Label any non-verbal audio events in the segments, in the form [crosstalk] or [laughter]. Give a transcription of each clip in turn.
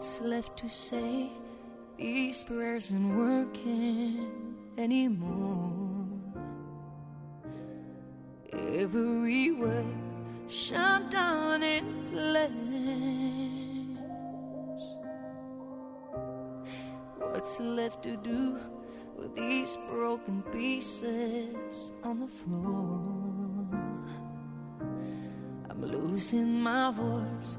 What's left to say? These prayers aren't working anymore. Everywhere shut down in flames. What's left to do with these broken pieces on the floor? I'm losing my voice,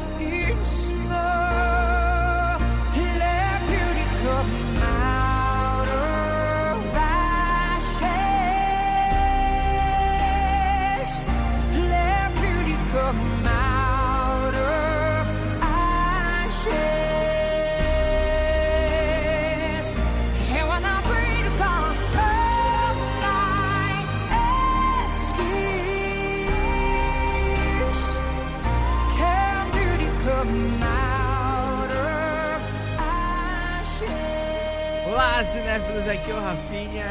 cinéfilos, aqui é o Rafinha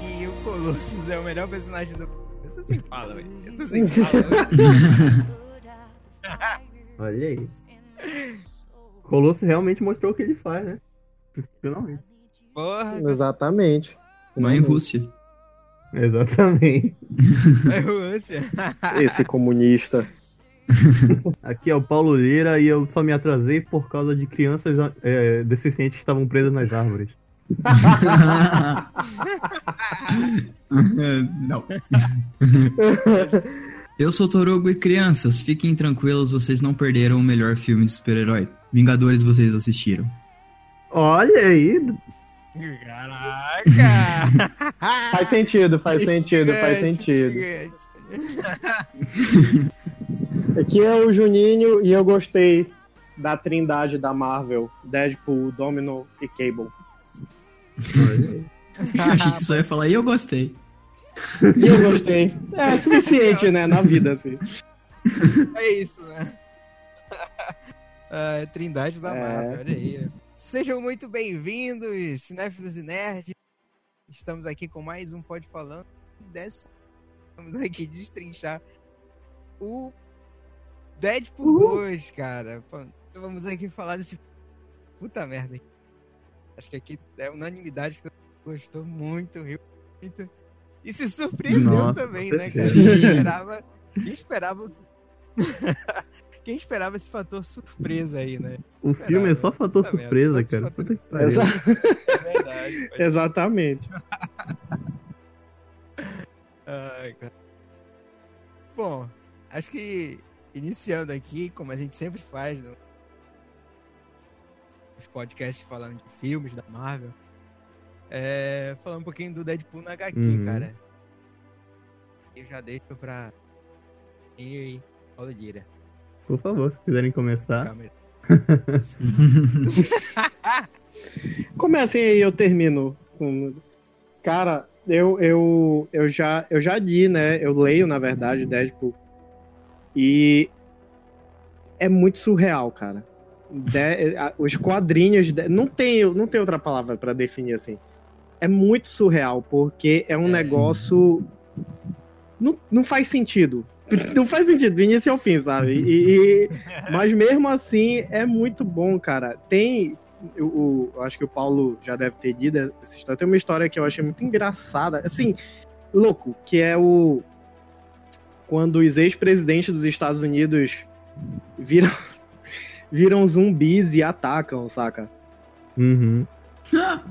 e o Colossus é o melhor personagem do. Eu tô sem fala, velho. Eu tô sem fala. [laughs] Olha aí. Colosso realmente mostrou o que ele faz, né? Finalmente. Porra, Exatamente. Mãe Rússia. Exatamente. [laughs] é Rússia. [laughs] Esse comunista. Aqui é o Paulo Lira e eu só me atrasei por causa de crianças é, deficientes que estavam presas nas árvores. [laughs] Não. [laughs] Eu sou Torugo e crianças, fiquem tranquilos, vocês não perderam o melhor filme de super-herói. Vingadores vocês assistiram. Olha aí. Caraca! [laughs] Faz sentido, faz sentido, faz sentido. Aqui é o Juninho e eu gostei da trindade da Marvel: Deadpool, Domino e Cable. Eu achei que só ia falar, e eu gostei. E eu gostei. É [laughs] suficiente, né, na vida, assim. [laughs] É isso, né? [laughs] Ah, Trindade da É. Marvel, olha aí. Sejam muito bem-vindos, cinéfilos e nerds. Estamos aqui com mais um Pode Falando. E Dessa, vamos aqui destrinchar o Deadpool 2, cara. Então Vamos aqui falar desse puta merda. Acho que aqui é unanimidade que gostou muito, riu muito. E se surpreendeu Nossa, também, né, cara? Quem esperava, quem esperava [laughs] quem esperava esse fator surpresa aí, né? O filme é só fator merda, surpresa, tanto cara. fator- Puta que pariu. Exa- É verdade. pode- [laughs] Exatamente. [laughs] Ai, cara. Bom, acho que iniciando aqui, como a gente sempre faz no... os podcasts falando de filmes da Marvel, é... falar um pouquinho do Deadpool na HQ, Uhum. cara. Eu já deixo pra. E Paulo Dira. Por favor, se quiserem começar. Câmera. [laughs] Comecem aí, eu termino. Cara, eu, eu, eu, já, eu já li, né? Eu leio, na verdade, Deadpool. E é muito surreal, cara. De- a- os quadrinhos. de- não, tem, não tem outra palavra pra definir assim. É muito surreal, porque é um É. negócio. Não, não faz sentido. [laughs] Não faz sentido, do início ao fim, sabe? E, e- [laughs] mas mesmo assim, é muito bom, cara. Tem. O- eu acho que o Paulo já deve ter lido essa história. Tem uma história que eu achei muito engraçada. Assim, louco, que é o. Quando os ex-presidentes dos Estados Unidos viram, viram zumbis e atacam, saca? Uhum.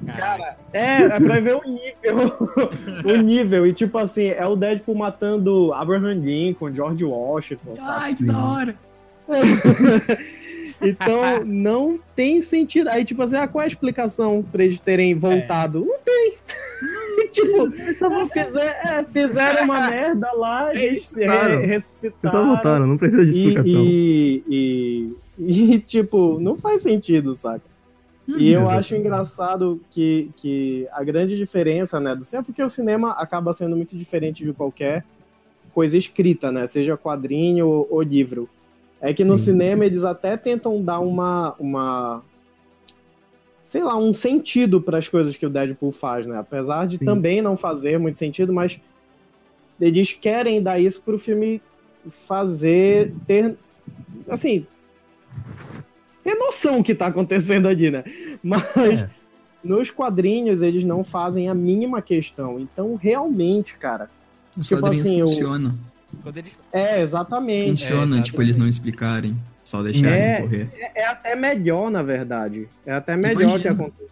Cara, É, é pra ver o nível. [laughs] o nível. E tipo assim, é o Deadpool matando Abraham Lincoln, George Washington, sabe? Ai, que da hora. [laughs] Então, não tem sentido. Aí, tipo assim, ah, qual é a explicação pra eles terem voltado? Não tem. [laughs] tipo, fizer, é, fizeram uma merda lá, eles Ressuscitaram. só voltaram, não precisa de explicação. e, e, e, [laughs] tipo, não faz sentido, saca? E eu Exato. acho engraçado que, que a grande diferença, né, do cinema, porque o cinema acaba sendo muito diferente de qualquer coisa escrita, né, seja quadrinho ou, ou livro. É que no Sim. cinema eles até tentam dar uma. uma sei lá, um sentido para as coisas que o Deadpool faz, né? Apesar de Sim. também não fazer muito sentido, mas eles querem dar isso pro filme fazer ter assim ter noção o que tá acontecendo ali, né? Mas É. nos quadrinhos eles não fazem a mínima questão. Então, realmente, cara, Os Tipo quadrinhos assim, eu- funcionam. Quando eles. é exatamente. Funciona, É, tipo, eles não explicarem, só deixarem É. correr. É, é até melhor, na verdade. É até melhor que Imagina. aconteça.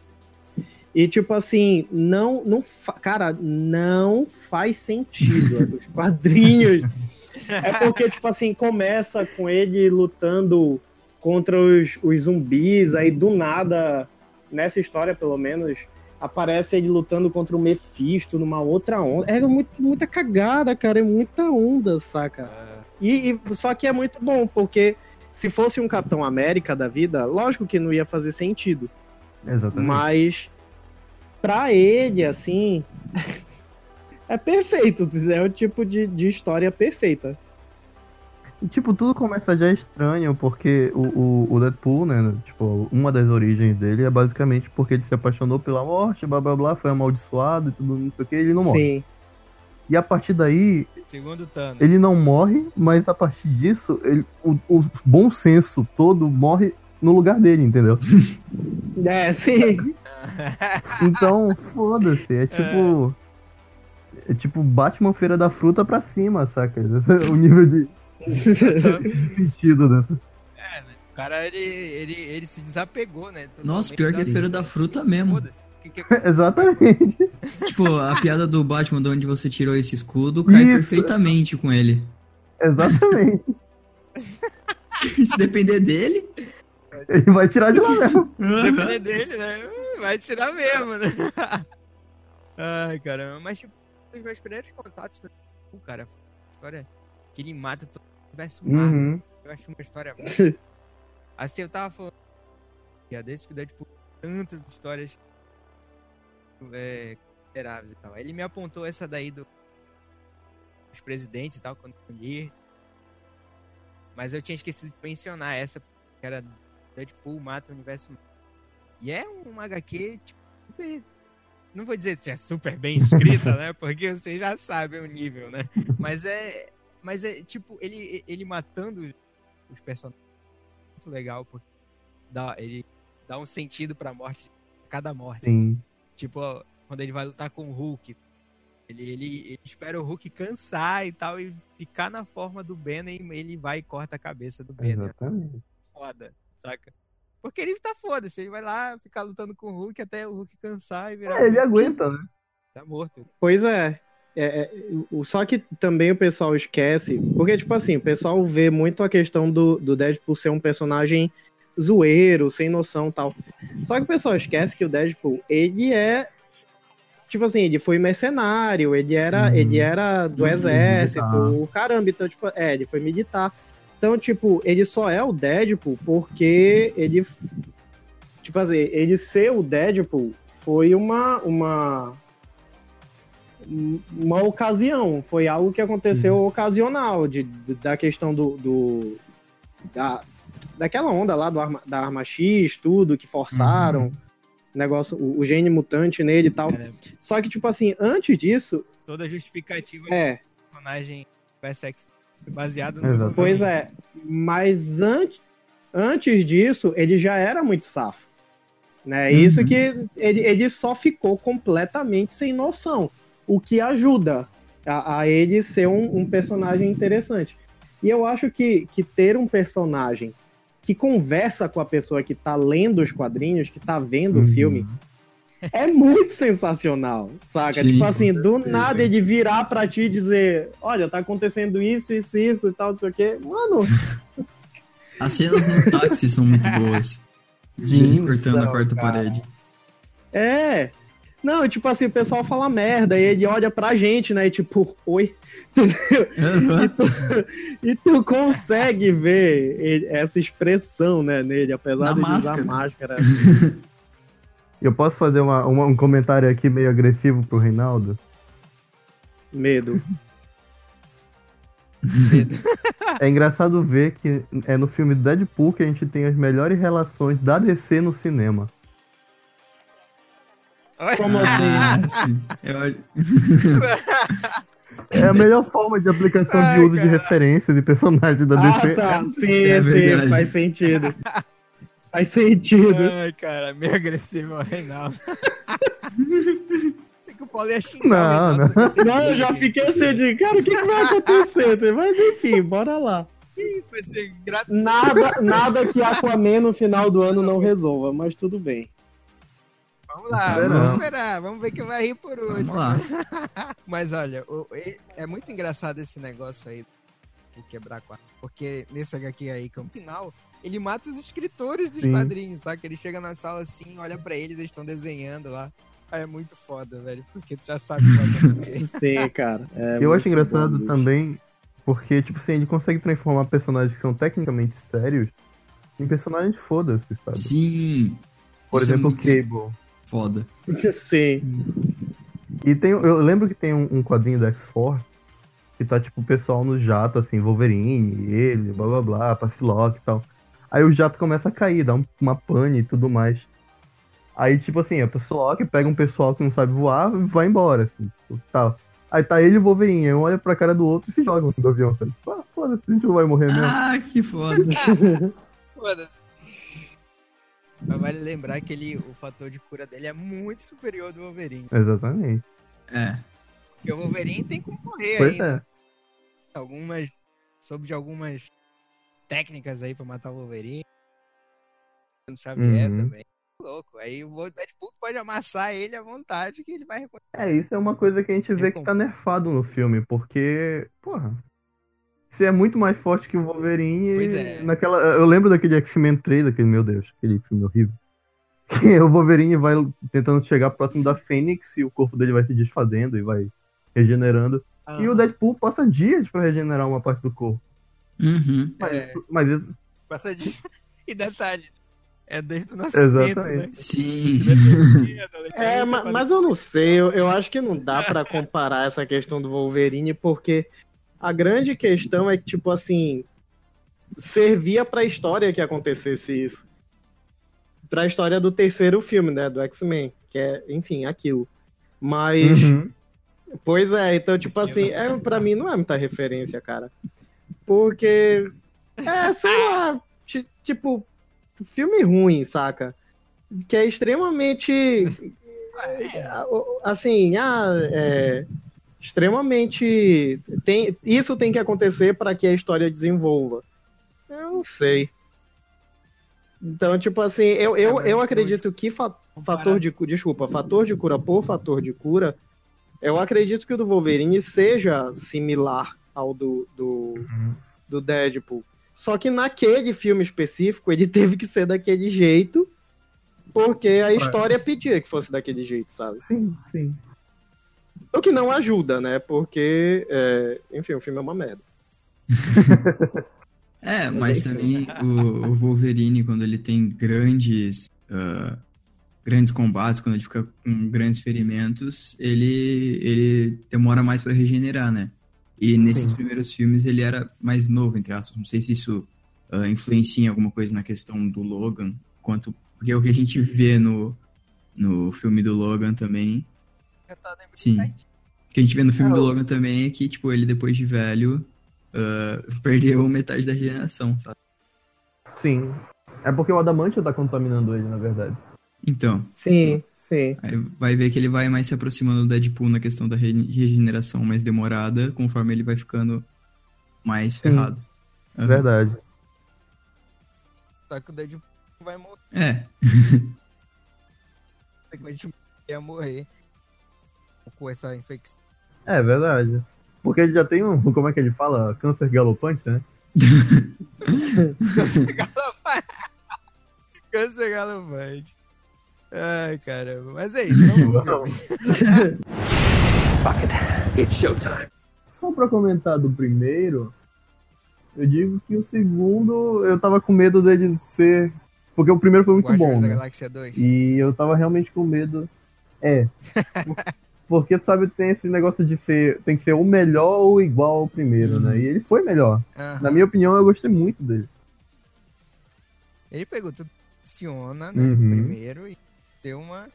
E tipo assim, não, não, fa- cara, não faz sentido [laughs] os quadrinhos. É porque tipo assim começa com ele lutando contra os, os zumbis, aí do nada nessa história pelo menos aparece ele lutando contra o Mephisto numa outra onda. É muito, muita cagada, cara, é muita onda, saca? ah, E, e- só que é muito bom, porque se fosse um Capitão América da vida, lógico que não ia fazer sentido. Exatamente. Mas pra ele, assim, [laughs] é perfeito. É o tipo de, de história perfeita. Tipo, tudo começa já estranho, porque o, o, o Deadpool, né? Tipo, uma das origens dele é basicamente porque ele se apaixonou pela morte, blá blá blá, foi amaldiçoado e tudo, não sei o que, ele não morre. Sim. E a partir daí, segundo Thanos. ele não morre, mas a partir disso, ele, o, o bom senso todo morre no lugar dele, entendeu? [laughs] É, sim. [laughs] Então, foda-se, é tipo. É tipo Batman Feira da Fruta pra cima, saca? É [laughs] o nível de [laughs] sentido dessa. É, né? O cara, ele, ele, ele se desapegou, né? Nossa, totalmente pior que é da- feira da fruta mesmo. Que que é- [laughs] Exatamente. Tipo, a piada do Batman, de onde você tirou esse escudo, cai Isso. perfeitamente com ele. Exatamente. [laughs] Se depender dele. Ele vai tirar de lá mesmo. Depender dele, né? Vai tirar mesmo, né? Ai, caramba. Mas, tipo, os meus primeiros contatos com o cara, uma história que ele mata todo universo Marvel. Uhum. Eu acho uma história [laughs] Assim, eu tava falando é desse que o Deadpool tantas histórias é, consideráveis e tal. Ele me apontou essa daí do dos presidentes e tal, quando eu li. Mas eu tinha esquecido de mencionar essa, que era Deadpool mata o universo. E é um HQ, tipo, super. Não vou dizer que é super bem escrita, [laughs] né? Porque você já sabe o nível, né? Mas é. Mas é tipo, ele, ele matando os personagens muito legal, porque dá, ele dá um sentido pra morte, cada morte. Sim. Tipo, quando ele vai lutar com o Hulk, ele, ele, ele espera o Hulk cansar e tal, e ficar na forma do Banner, e ele vai e corta a cabeça do Banner. Exatamente. Foda, saca? Porque ele tá foda-se, ele vai lá ficar lutando com o Hulk até o Hulk cansar e virar. É, ele aguenta, né? Tá morto. Pois é. É, é, só que também o pessoal esquece, porque, tipo assim, o pessoal vê muito a questão do, do Deadpool ser um personagem zoeiro, sem noção e tal. Só que o pessoal esquece que o Deadpool, ele é. Tipo assim, ele foi mercenário, ele era, Uhum. ele era do Uhum, exército, militar. o caramba, então, tipo, é, ele foi militar. Então, tipo, ele só é o Deadpool porque ele. Tipo assim, ele ser o Deadpool foi uma. uma uma ocasião, foi algo que aconteceu ocasional, de, de- da questão do, do- da, daquela onda lá do arma, da arma X, tudo, que forçaram, negócio, o, o gene mutante nele e tal. Cara, Só que, tipo assim, antes disso, toda justificativa é, personagem PSX baseado no. Exatamente. pois é, mas antes, antes disso, ele já era muito safo. Né? Isso Uhum. que ele, ele só ficou completamente sem noção, o que ajuda a, a ele ser um, um personagem interessante. E eu acho que, que ter um personagem que conversa com a pessoa que tá lendo os quadrinhos, que tá vendo o Uhum. filme, é muito sensacional, saca? Sim, tipo assim, do nada ele virar pra ti e dizer: Olha, tá acontecendo isso, isso, isso e tal, não sei o quê. Mano, As cenas no táxi são muito boas. [laughs] Sim, Ele cortando a quarta cara. parede. é. Não, tipo assim, o pessoal fala merda e ele olha pra gente, né? E tipo, oi. [laughs] Entendeu? Aham. E tu, e tu consegue ver ele- essa expressão, né, nele, apesar Na de ele usar máscara. máscara. [laughs] Eu posso fazer uma- uma- um comentário aqui meio agressivo pro Reinaldo? Medo. É engraçado ver que é no filme Deadpool que a gente tem as melhores relações da DC no cinema. Como assim? Sim. [laughs] É a melhor forma de aplicação Ai, de uso de cara. referências e personagens da DC. Ah, tá. Sim, É sim, verdade. faz sentido. Faz sentido. Ai, cara, meio agressivo ao Reinaldo. Achei que o Paulo ia xingar Não, Reinaldo. não. Não, eu já fiquei assim de, cara, o que, que vai acontecer? Mas enfim, bora lá. Vai ser gra- Nada, nada que Aquaman no final do ano não resolva, mas tudo bem. Vamos lá, Esperando. vamos esperar. Vamos ver quem vai rir por hoje. vamos lá. [laughs] Mas olha, o- é muito engraçado esse negócio aí do quebrar quadro. Porque nesse HQ aí, que é o final, ele mata os escritores dos Sim. quadrinhos, sabe? Ele chega na sala assim, olha pra eles, eles estão desenhando lá. Aí é muito foda, velho. Porque tu já sabe o que vai acontecer. Sim, cara. é Eu acho engraçado bom, também, porque, tipo assim, ele consegue transformar personagens que são tecnicamente sérios em personagens foda-se, sabe? Sim. Por Isso é exemplo, o muito Cable. Foda. [laughs] Sim. E tem, eu lembro que tem um, um quadrinho da X-Force que tá, tipo, o pessoal no jato, assim, Wolverine, ele, blá blá blá, Psylocke e tal. Aí o jato começa a cair, dá um- uma pane e tudo mais. Aí, tipo assim, a Psylocke pega um pessoal que não sabe voar e vai embora, assim, tipo, tal. Aí tá ele e o Wolverine, aí um olha pra cara do outro e se jogam assim do avião, sabe? Tipo, ah, foda-se, a gente não vai morrer mesmo. Ah, que foda. [laughs] Foda-se. Mas vale lembrar que ele, o fator de cura dele é muito superior ao do Wolverine. Exatamente. É. Porque o Wolverine tem como morrer Pois ainda. é. Algumas. Soube de algumas técnicas aí pra matar o Wolverine. O Xavier Uhum. também. Louco. Aí o Deadpool pode amassar ele à vontade que ele vai reconhecer. É, isso é uma coisa que a gente vê que tá nerfado no filme, porque, porra, você é muito mais forte que o Wolverine. Pois é. Naquela, eu lembro daquele X-Men 3, aquele, meu Deus, aquele filme horrível. Que [laughs] o Wolverine vai tentando chegar próximo da Fênix e o corpo dele vai se desfazendo e vai regenerando. E o Deadpool passa dias pra regenerar uma parte do corpo. Uhum. Mas, É. mas isso- Passa de... [laughs] E detalhe. É desde o nascimento, né? Exatamente. Sim. [laughs] É, ma- mas eu não sei, eu, eu acho que não dá pra comparar essa questão do Wolverine, porque a grande questão é que, tipo assim, servia pra história que acontecesse isso. Pra história do terceiro filme, né, do X-Men, que é, enfim, aquilo. Mas, Uhum. pois é, então, tipo assim, é, pra mim não é muita referência, cara. Porque, é, sei lá, ti- tipo, filme ruim, saca? Que é extremamente assim, ah, é, extremamente tem, isso tem que acontecer para que a história desenvolva. Eu não sei. Então, tipo assim, eu, eu, eu acredito que fa- fator de cu- desculpa, fator de cura por fator de cura, eu acredito que o do Wolverine seja similar ao do, do, do Deadpool. Só que naquele filme específico, ele [laughs] teve que ser daquele jeito, porque a história pedia que fosse daquele jeito, sabe? Sim, sim. O que não ajuda, né? Porque, é, enfim, o filme é uma merda. [laughs] É, mas também o, o Wolverine, quando ele tem grandes, ah, grandes combates, quando ele fica com grandes ferimentos, ele, ele demora mais pra regenerar, né? E nesses Sim. primeiros filmes ele era mais novo, entre aspas. Não sei se isso ah, influencia em alguma coisa na questão do Logan, quanto porque o que a gente vê no, no filme do Logan também, sim. O que a gente vê no filme É, do Logan também é que, tipo, ele depois de velho ah, [laughs] perdeu metade da regeneração, sabe? Sim. É porque o Adamantio tá contaminando ele, na verdade. Então, Sim, sim. aí vai ver que ele vai mais se aproximando do Deadpool na questão da re- regeneração mais demorada, conforme ele vai ficando mais ferrado. Aham. Verdade. Só que o Deadpool vai morrer. É, Consequentemente, ia morrer com essa infecção. É verdade. Porque ele já tem um. [laughs] Como é que ele fala? Câncer galopante, né? Câncer galopante. [laughs] Câncer galopante. Ai, caramba. Mas é isso. Vamos pro filme. [laughs] It's showtime. Só pra comentar do primeiro, eu digo que o segundo eu tava com medo dele ser. Porque o primeiro foi muito Guardiões bom, da né? Galáxia 2. E eu tava realmente com medo. É. Porque, sabe, tem esse negócio de ser. Tem que ser o melhor ou igual ao primeiro, né? E ele foi melhor. Aham. Na minha opinião, eu gostei muito dele. Ele pegou tudo funciona, né? Uhum. Primeiro e deu uma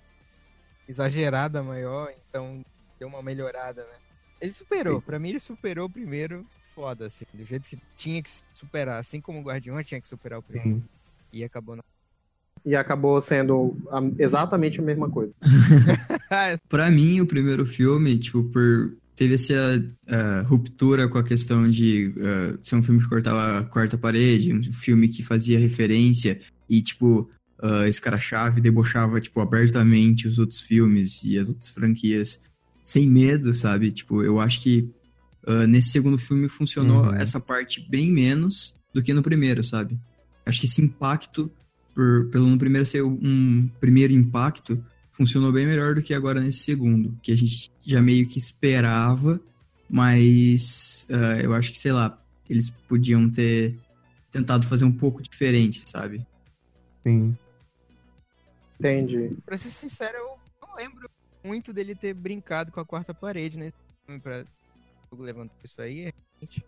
exagerada maior, então deu uma melhorada, né? Ele superou, pra mim ele superou o primeiro foda, assim, do jeito que tinha que superar, assim como o Guardião tinha que superar o primeiro. Sim. E acabou não. E acabou sendo exatamente a mesma coisa. [laughs] Pra mim, o primeiro filme, tipo, por teve essa ah, ruptura com a questão de ah, ser um filme que cortava a quarta parede, um filme que fazia referência e, tipo, ah, escrachava e debochava, tipo, abertamente os outros filmes e as outras franquias sem medo, sabe? Tipo, eu acho que ah, nesse segundo filme funcionou Uhum. essa parte bem menos do que no primeiro, sabe? Acho que esse impacto, por, pelo no primeiro ser um primeiro impacto, funcionou bem melhor do que agora nesse segundo, que a gente já meio que esperava, mas ah, eu acho que, sei lá, eles podiam ter tentado fazer um pouco diferente, sabe? Sim. Entendi. Pra ser sincero, eu não lembro muito dele ter brincado com a quarta parede nesse filme. Pra... O levantou isso aí, gente.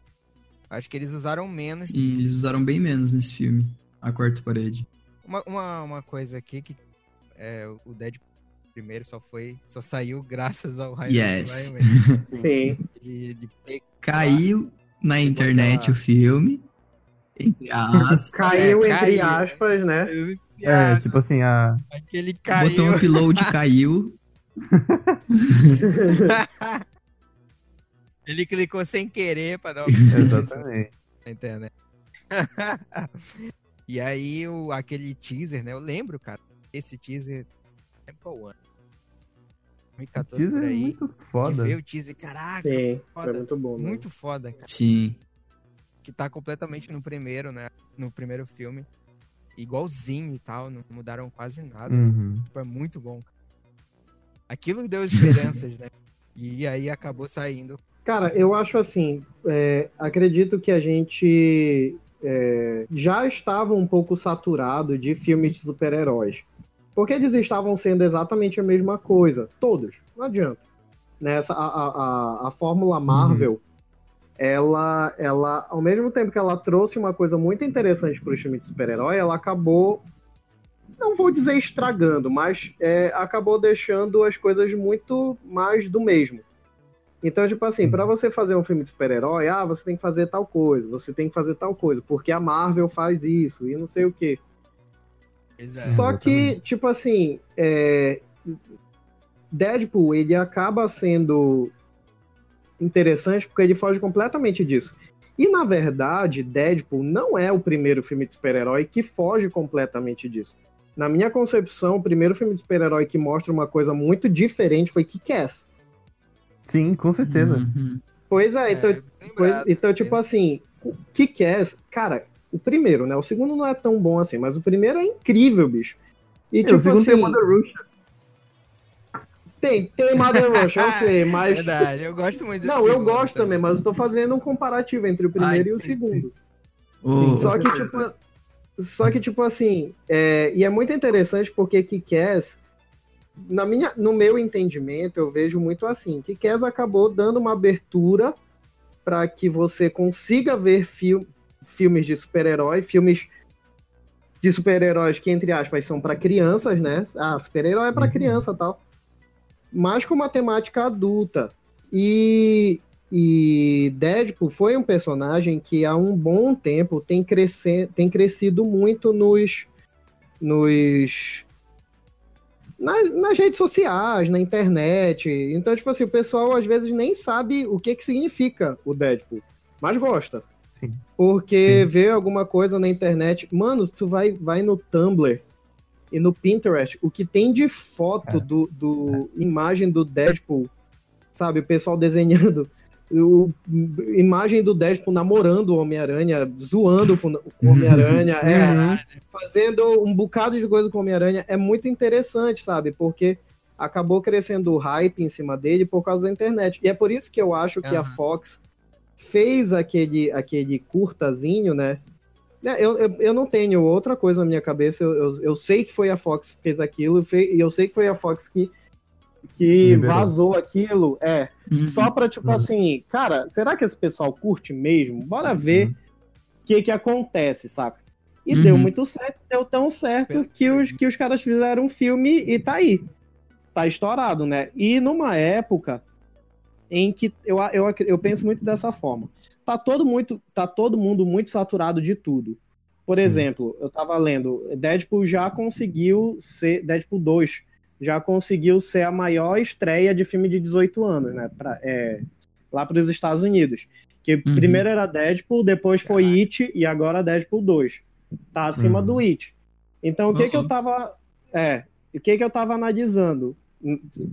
Acho que eles usaram menos. E eles usaram bem menos nesse filme, a quarta parede. Uma, uma, uma coisa aqui que é, o Deadpool primeiro só foi. Só saiu graças ao Ryan Yes. Ryan [laughs] Sim. de, de pe- Caiu na internet aquela- o filme, entre aspas, [laughs] Caiu É, entre caiu. aspas, né? É, tipo assim, a. aquele caiu. botão upload [laughs] caiu, Ele clicou sem querer pra dar uma Exatamente. na internet. e aí, o, aquele teaser, né? Eu lembro, cara. Esse teaser. Qual ano? 2014 Teaser por é aí. muito Que foda. veio o teaser. Caraca, Sim. foda. Foi muito bom. né? muito foda, cara. sim. Que tá completamente no primeiro, né? No primeiro filme. Igualzinho e tal. Não mudaram quase nada. Uhum. Tipo, é muito bom, cara. Aquilo deu esperanças, né? E aí acabou saindo. Cara, eu acho assim, é, acredito que a gente é, já estava um pouco saturado de filmes de super-heróis. Porque eles estavam sendo exatamente a mesma coisa. Todos. Não adianta. Nessa, a, a, a, a Fórmula Marvel, ela, ela, ao mesmo tempo que ela trouxe uma coisa muito interessante para o filme de super-herói, ela acabou, não vou dizer estragando, mas é, acabou deixando as coisas muito mais do mesmo. Então, tipo assim, pra você fazer um filme de super-herói, ah, você tem que fazer tal coisa, você tem que fazer tal coisa, porque a Marvel faz isso e não sei o quê. Só que, tipo assim, é, Deadpool, ele acaba sendo interessante porque ele foge completamente disso. E, na verdade, Deadpool não é o primeiro filme de super-herói que foge completamente disso. Na minha concepção, o primeiro filme de super-herói que mostra uma coisa muito diferente foi Kick-Ass. Sim, com certeza. Uhum. Pois é, então, bem Pois, então, tipo assim, é? Cara, o primeiro, né? O segundo não é tão bom assim, mas o primeiro é incrível, bicho. E o tipo assim, tem Mother Russia. tem, tem Mother Rush, eu sei, [laughs] mas. Verdade, eu gosto muito desse Não, eu gosto também, mas eu tô fazendo um comparativo entre o primeiro Ai, e o segundo. O- Só que, tipo. Só que, tipo assim, é, e é muito interessante porque Kick-Ass, na minha, no meu entendimento, eu vejo muito assim. Kick-Ass acabou dando uma abertura para que você consiga ver fil- filmes de super-herói, filmes de super-heróis que, entre aspas, são para crianças, né? Ah, super-herói é para Uhum. criança tal. Mas com uma temática adulta. E, e Deadpool foi um personagem que há um bom tempo tem, crescer, tem crescido muito nos. nos nas, nas redes sociais, na internet. Então, tipo assim, o pessoal às vezes nem sabe o que, que significa o Deadpool, mas gosta. Sim. Porque Sim. vê alguma coisa na internet. Mano, tu vai, vai no Tumblr e no Pinterest, o que tem de foto É. do, do imagem do Deadpool, sabe? O pessoal desenhando. O, imagem do Deadpool namorando o Homem-Aranha, zoando com o Homem-Aranha, [laughs] é, fazendo um bocado de coisa com o Homem-Aranha. É muito interessante, sabe? Porque acabou crescendo o hype em cima dele por causa da internet. E é por isso que eu acho que a. Fox fez aquele, aquele curtazinho, né? Né, Eu, eu, eu não tenho outra coisa na minha cabeça. Eu, eu, eu sei que foi a Fox que fez aquilo, e eu sei que foi a Fox que, que Liberou. vazou aquilo, é, Uhum. só pra, tipo Uhum. assim, cara, será que esse pessoal curte mesmo? Bora ver o Uhum. que que acontece, saca? E Uhum. deu muito certo, deu tão certo que os, que os caras fizeram um filme e tá aí. Tá estourado, né? E numa época em que eu, eu, eu penso muito dessa forma. Tá todo, muito, tá todo mundo muito saturado de tudo. Por exemplo, eu tava lendo, Deadpool já conseguiu ser. Deadpool 2 já conseguiu ser a maior estreia de filme de 18 anos, né? Pra, é, lá para os Estados Unidos. Que Uhum. primeiro era Deadpool, depois foi It e agora Deadpool 2. Tá acima Uhum. do It. Então o que que eu Uhum. tava. É, o que que eu tava analisando?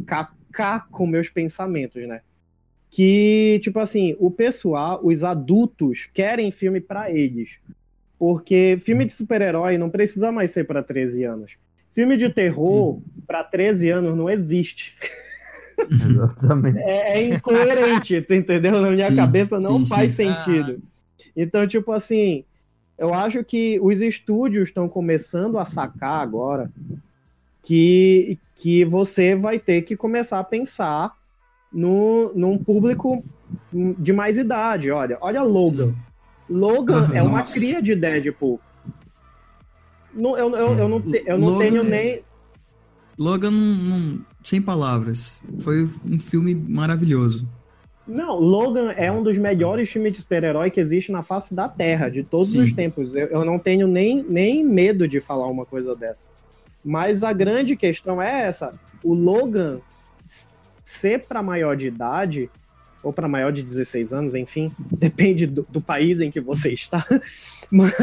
Cá, cá com meus pensamentos, né? Que, tipo assim, o pessoal, os adultos, querem filme pra eles. Porque filme de super-herói não precisa mais ser pra 13 anos. Filme de terror pra 13 anos não existe. Exatamente. É, é incoerente, tu entendeu? Na minha Sim, cabeça não sim, faz sim. sentido. Então, tipo assim, eu acho que os estúdios estão começando a sacar agora que, que você vai ter que começar a pensar no, num público de mais idade. Olha, olha Logan. Logan é uma Nossa. cria de Deadpool. Não, eu, eu, eu não, te- eu não Logan tenho é- nem. Logan, não, sem palavras. Foi um filme maravilhoso. Não, Logan é um dos melhores filmes de super-herói que existe na face da Terra, de todos Sim. os tempos. Eu, eu não tenho nem, nem medo de falar uma coisa dessa. Mas a grande questão é essa: o Logan ser para maior de idade, ou para maior de 16 anos, enfim, [laughs] depende do, do país em que você está. [laughs] Mas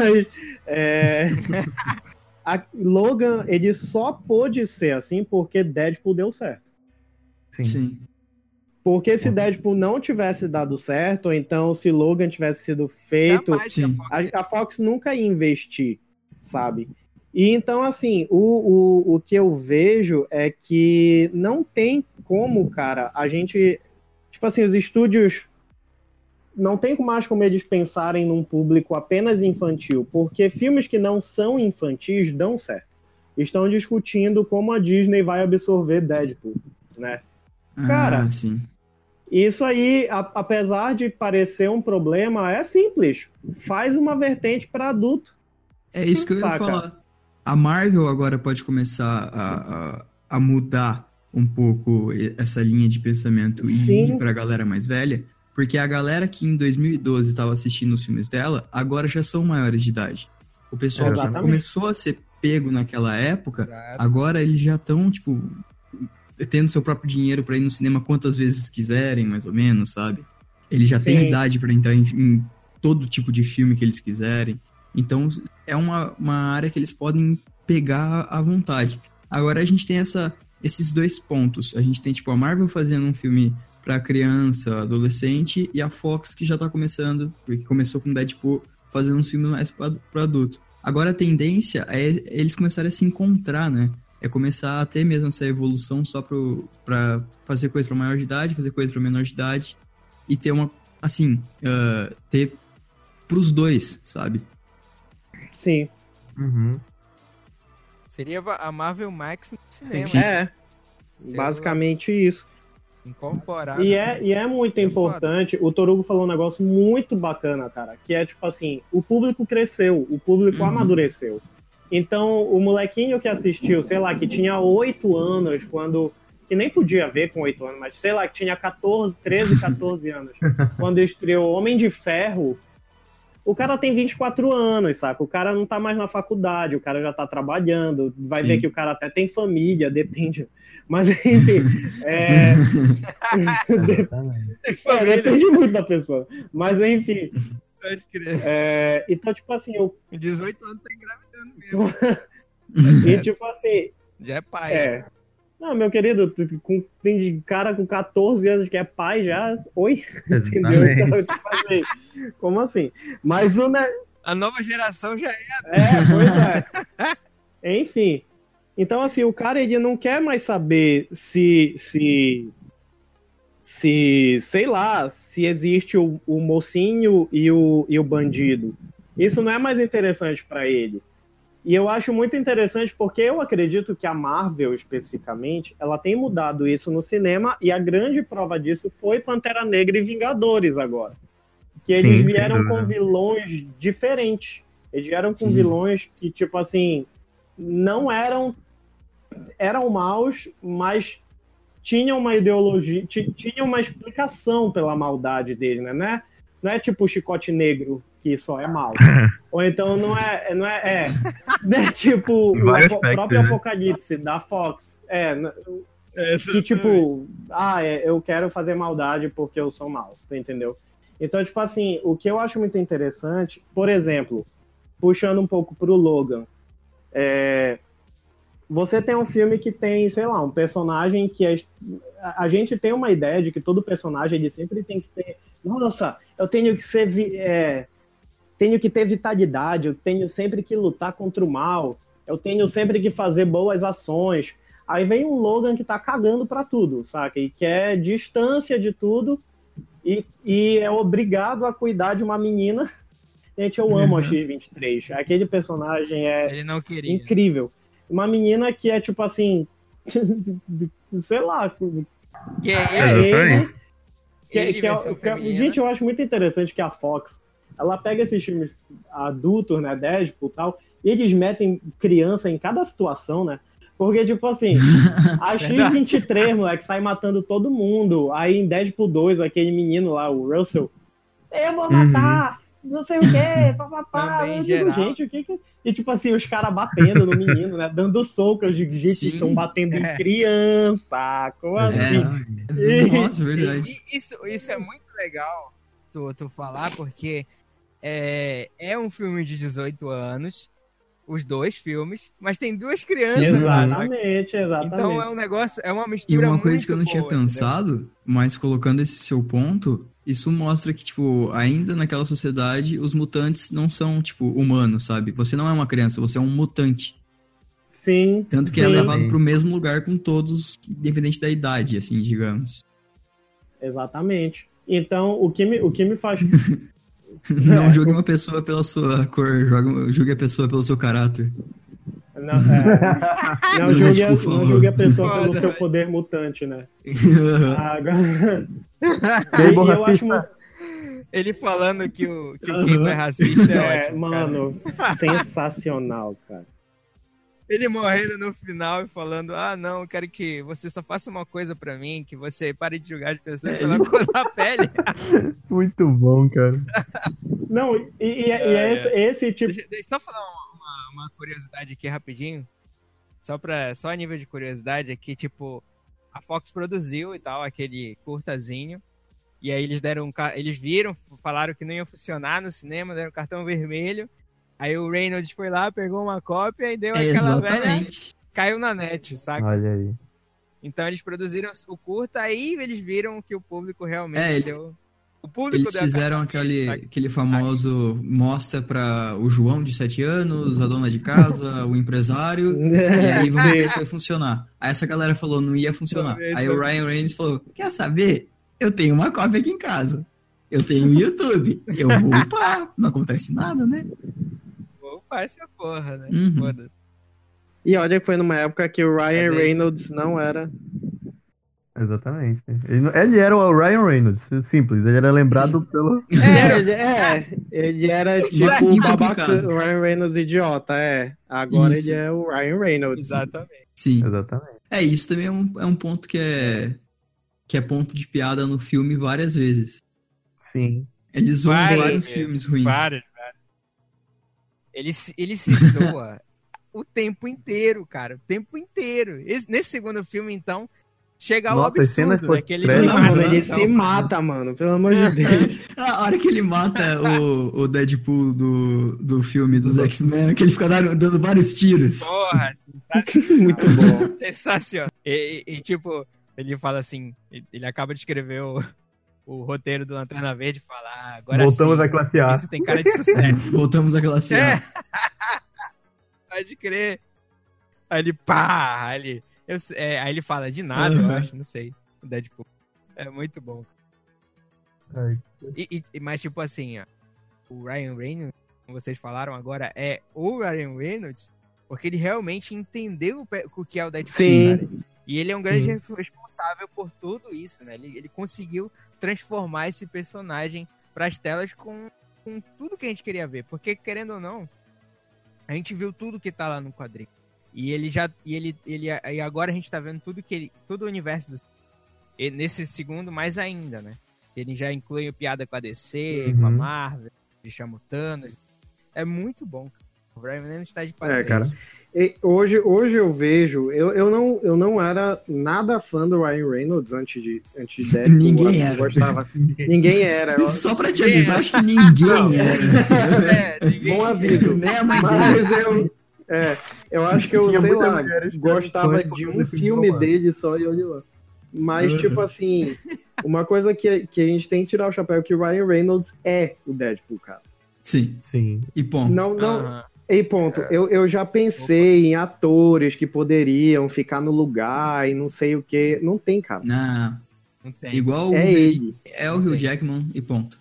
é, [laughs] a Logan ele só pôde ser assim porque Deadpool deu certo. Sim. Sim. Porque se Deadpool não tivesse dado certo, ou então se Logan tivesse sido feito, a, a Fox nunca ia investir, sabe? E então, assim, o, o, o que eu vejo é que não tem como, cara, a gente. Tipo assim, os estúdios. Não tem mais como eles pensarem num público apenas infantil, porque filmes que não são infantis dão certo. Estão discutindo como a Disney vai absorver Deadpool, né? Cara, ah, sim. Isso aí, a- apesar de parecer um problema, é simples. Faz uma vertente para adulto. É isso que eu ia Saca. falar. A Marvel agora pode começar a, a, a mudar um pouco essa linha de pensamento e ir pra galera mais velha, porque a galera que em 2012 estava assistindo os filmes dela, agora já são maiores de idade. O pessoal que Exatamente. começou a ser pego naquela época, Exato. agora eles já estão, tipo, tendo seu próprio dinheiro pra ir no cinema quantas vezes quiserem, mais ou menos, sabe? Eles já têm idade pra entrar em, em todo tipo de filme que eles quiserem. Então, é uma, uma área que eles podem pegar à vontade. Agora a gente tem essa, esses dois pontos. A gente tem, tipo, a Marvel fazendo um filme pra criança, adolescente, e a Fox que já tá começando, porque começou com Deadpool, fazendo uns filmes mais pra, pro adulto. Agora a tendência é eles começarem a se encontrar, né? É começar a ter mesmo essa evolução só pro, pra fazer coisa pra maior de idade, fazer coisa pra menor de idade, e ter uma, assim, ah, ter pros dois, sabe? Sim. Uhum. Seria a Marvel Max no cinema. Sim. É, Ser basicamente isso. Incorporado. E é, e é muito é foda. importante. O Torugo falou um negócio muito bacana, cara. Que é tipo assim: o público cresceu, o público Uhum. amadureceu. Então, o molequinho que assistiu, sei lá, que tinha oito anos, quando. Que nem podia ver com oito anos, mas sei lá, que tinha 14, 13, 14 anos. [laughs] quando estreou Homem de Ferro. O cara tem 24 anos, saca? O cara não tá mais na faculdade, o cara já tá trabalhando. Vai Sim. ver que o cara até tem família, depende. Mas, [laughs] enfim. é, [laughs] é, depende muito da pessoa. Mas enfim. pode crer. é, então, tipo assim, eu, Com 18 anos tá engravidando mesmo. [laughs] e tipo assim, Já é pai. é. Não, meu querido, com, tem de cara com 14 anos que é pai já. Oi? [laughs] Entendeu? Então, tipo assim, como assim? Mas o, né, A nova geração já é. É, pois é. Enfim. Então, assim, o cara ele não quer mais saber se. se. se. sei lá, se existe o, o mocinho e o, e o bandido. Isso não é mais interessante pra ele. E eu acho muito interessante porque eu acredito que a Marvel, especificamente, ela tem mudado isso no cinema e a grande prova disso foi Pantera Negra e Vingadores agora. Que eles Sim, vieram dúvida. com vilões diferentes. Eles vieram com Sim. vilões que, tipo assim, não eram eram maus, mas tinham uma ideologia, ti- tinham uma explicação pela maldade dele, né? Não é, não é tipo o chicote negro que só é mal. [laughs] Ou então não é, não é, é, [laughs] é tipo o aspectos, próprio né? Apocalipse da Fox. É, que tipo, ah, é, eu quero fazer maldade porque eu sou mal, entendeu? Então, tipo assim, o que eu acho muito interessante, por exemplo, puxando um pouco pro Logan, é, você tem um filme que tem, sei lá, um personagem que é, a, gente tem uma ideia de que todo personagem ele sempre tem que ter, nossa, eu tenho que ser, é, tenho que ter vitalidade, eu tenho sempre que lutar contra o mal, eu tenho sempre que fazer boas ações. Aí vem um Logan que tá cagando pra tudo, saca? E quer distância de tudo e, e é obrigado a cuidar de uma menina. [laughs] Gente, eu amo a [laughs] X-23. Aquele personagem é Ele não queria. incrível. Uma menina que é tipo assim, [laughs] sei lá, Que é é ele, ele, que, ele que é- que é- gente, eu acho muito interessante que a Fox, ela pega esses filmes adultos, né, Deadpool e tal, e eles metem criança em cada situação, né? Porque, tipo assim, [laughs] a X-23, moleque, sai matando todo mundo. Aí em Deadpool 2, aquele menino lá, o Russell, eu vou matar, não sei o quê, papapá. Também Eu digo, geral. gente, o que que... E tipo assim, os caras batendo no menino, né? Dando soco, eu digo, gente, Sim. estão batendo É. em criança, como assim? É, nossa, verdade. E- e isso, isso é muito legal tu, tu falar, porque é, é um filme de 18 anos, os dois filmes, mas tem duas crianças Sim, lá. né? Exatamente, exatamente. Então é um negócio, é uma E mistura uma coisa muito que eu não tinha boa, entendeu? pensado, mas colocando esse seu ponto, isso mostra que, tipo, ainda naquela sociedade, os mutantes não são, tipo, humanos, sabe? Você não é uma criança, você é um mutante. Sim. Tanto que é sim, levado pro mesmo lugar com todos, independente da idade, assim, digamos. Exatamente. Então, o que me, o que me faz. [laughs] Não julgue uma pessoa pela sua cor, julgue a pessoa pelo seu caráter. Não, é, [laughs] não, julgue, a, Tipo, não julgue a pessoa Foda, pelo seu poder mutante, né? [laughs] Ah, Agora, [laughs] eu acho muito, Ele falando que o, que o Keiko é racista é, é, ótimo, mano, sensacional, cara. Ele morrendo no final e falando: Ah, não, eu quero que você só faça uma coisa pra mim, que você pare de julgar as pessoas pela cor [laughs] da pele. [laughs] Muito bom, cara. Não, e, e- e É, esse, esse tipo. Deixa, deixa eu só falar uma, uma- uma curiosidade aqui rapidinho. Só, pra, só a nível de curiosidade, é que, tipo, a Fox produziu e tal, aquele curtazinho. E aí eles deram. um Eles viram, falaram que não ia funcionar no cinema, deram um cartão vermelho. Aí o Reynolds foi lá, pegou uma cópia e deu aquela velha. Exatamente. Caiu na net, saca? Olha aí. Então eles produziram o curta, aí eles viram que o público realmente É, deu. O público Eles fizeram aquele, saca? aquele famoso mostra pra o João de 7 anos, a dona de casa, o empresário, [laughs] e aí vamos ver se vai funcionar. Aí essa galera falou, não ia funcionar. Aí o Ryan Reynolds falou, quer saber? Eu tenho uma cópia aqui em casa. Eu tenho o YouTube. Eu vou upar. Não acontece nada, né? Essa porra, né? Uhum. Foda-se. E olha que foi numa época que o Ryan é. Reynolds não era. Exatamente. Ele, ele era o Ryan Reynolds, simples. Ele era lembrado pelo. É, [laughs] ele, é, ele era tipo o babaca, o Ryan Reynolds idiota, é. Agora Isso. ele é o Ryan Reynolds. Exatamente. Sim. Exatamente. É, isso também é um, é um ponto que é, que é ponto de piada no filme várias vezes. Sim. Eles usam Várias vários vezes, filmes ruins. Vários, vários. Ele, se- ele se zoa o tempo inteiro, cara. O tempo inteiro. Esse- nesse segundo filme, então, chega ao Nossa, cenas absurdo, né? Que ele se mata. mano, ele Não. se mata, mano, pelo amor de [laughs] Deus. A hora que ele mata o, o Deadpool do, do filme dos X-Men, que ele fica dando, dando vários tiros. Porra, [laughs] Muito bom. sensacional. E, e- e, tipo, ele fala assim, ele- ele acaba de escrever o, o roteiro do Lanterna Verde e fala, ah, agora Voltamos sim, à classe A. isso tem cara de sucesso. [laughs] Voltamos àquela cena. É. [laughs] Pode crer. Aí ele, pá, aí ele, eu, é, aí ele fala, de nada, eu Uhum. acho, não sei. O Deadpool. É muito bom. Ai, E, e- mas, tipo assim, ó, o Ryan Reynolds, como vocês falaram agora, é o Ryan Reynolds Porque ele realmente entendeu o que é o Deadpool. Sim. cara. E ele é um grande Sim. responsável por tudo isso, né? Ele, ele conseguiu transformar esse personagem para as telas com, com tudo que a gente queria ver. Porque, querendo ou não, a gente viu tudo que tá lá no quadrinho. E ele já. E ele, ele, e agora a gente tá vendo tudo que ele. Todo o universo do. E nesse segundo, mais ainda, né? Ele já inclui piada com a DC, com a Uhum. Marvel, ele chama o Thanos. É muito bom. cara. O Ryan Reynolds tá de parabéns. É, cara. E hoje, hoje eu vejo, eu, eu, não, eu não era nada fã do Ryan Reynolds antes de, antes de [laughs] Deadpool. [laughs] Ninguém era. Gostava. Ninguém era. Eu- Só pra te avisar, acho que ninguém era. [laughs] É, ninguém- Bom aviso. Mas eu. É, eu acho que eu, sei lá, gostava de um filme dele só e olha lá. Mas, Uhum. tipo assim, uma coisa que, que a gente tem que tirar o chapéu é que o Ryan Reynolds é o Deadpool, cara. Sim, Sim. e ponto. Não, não, Aham. E ponto, eu, eu já pensei em atores que poderiam ficar no lugar e não sei o que. Não tem, cara. Não, Não tem. igual o É ele. é o Hugh Jackman e ponto.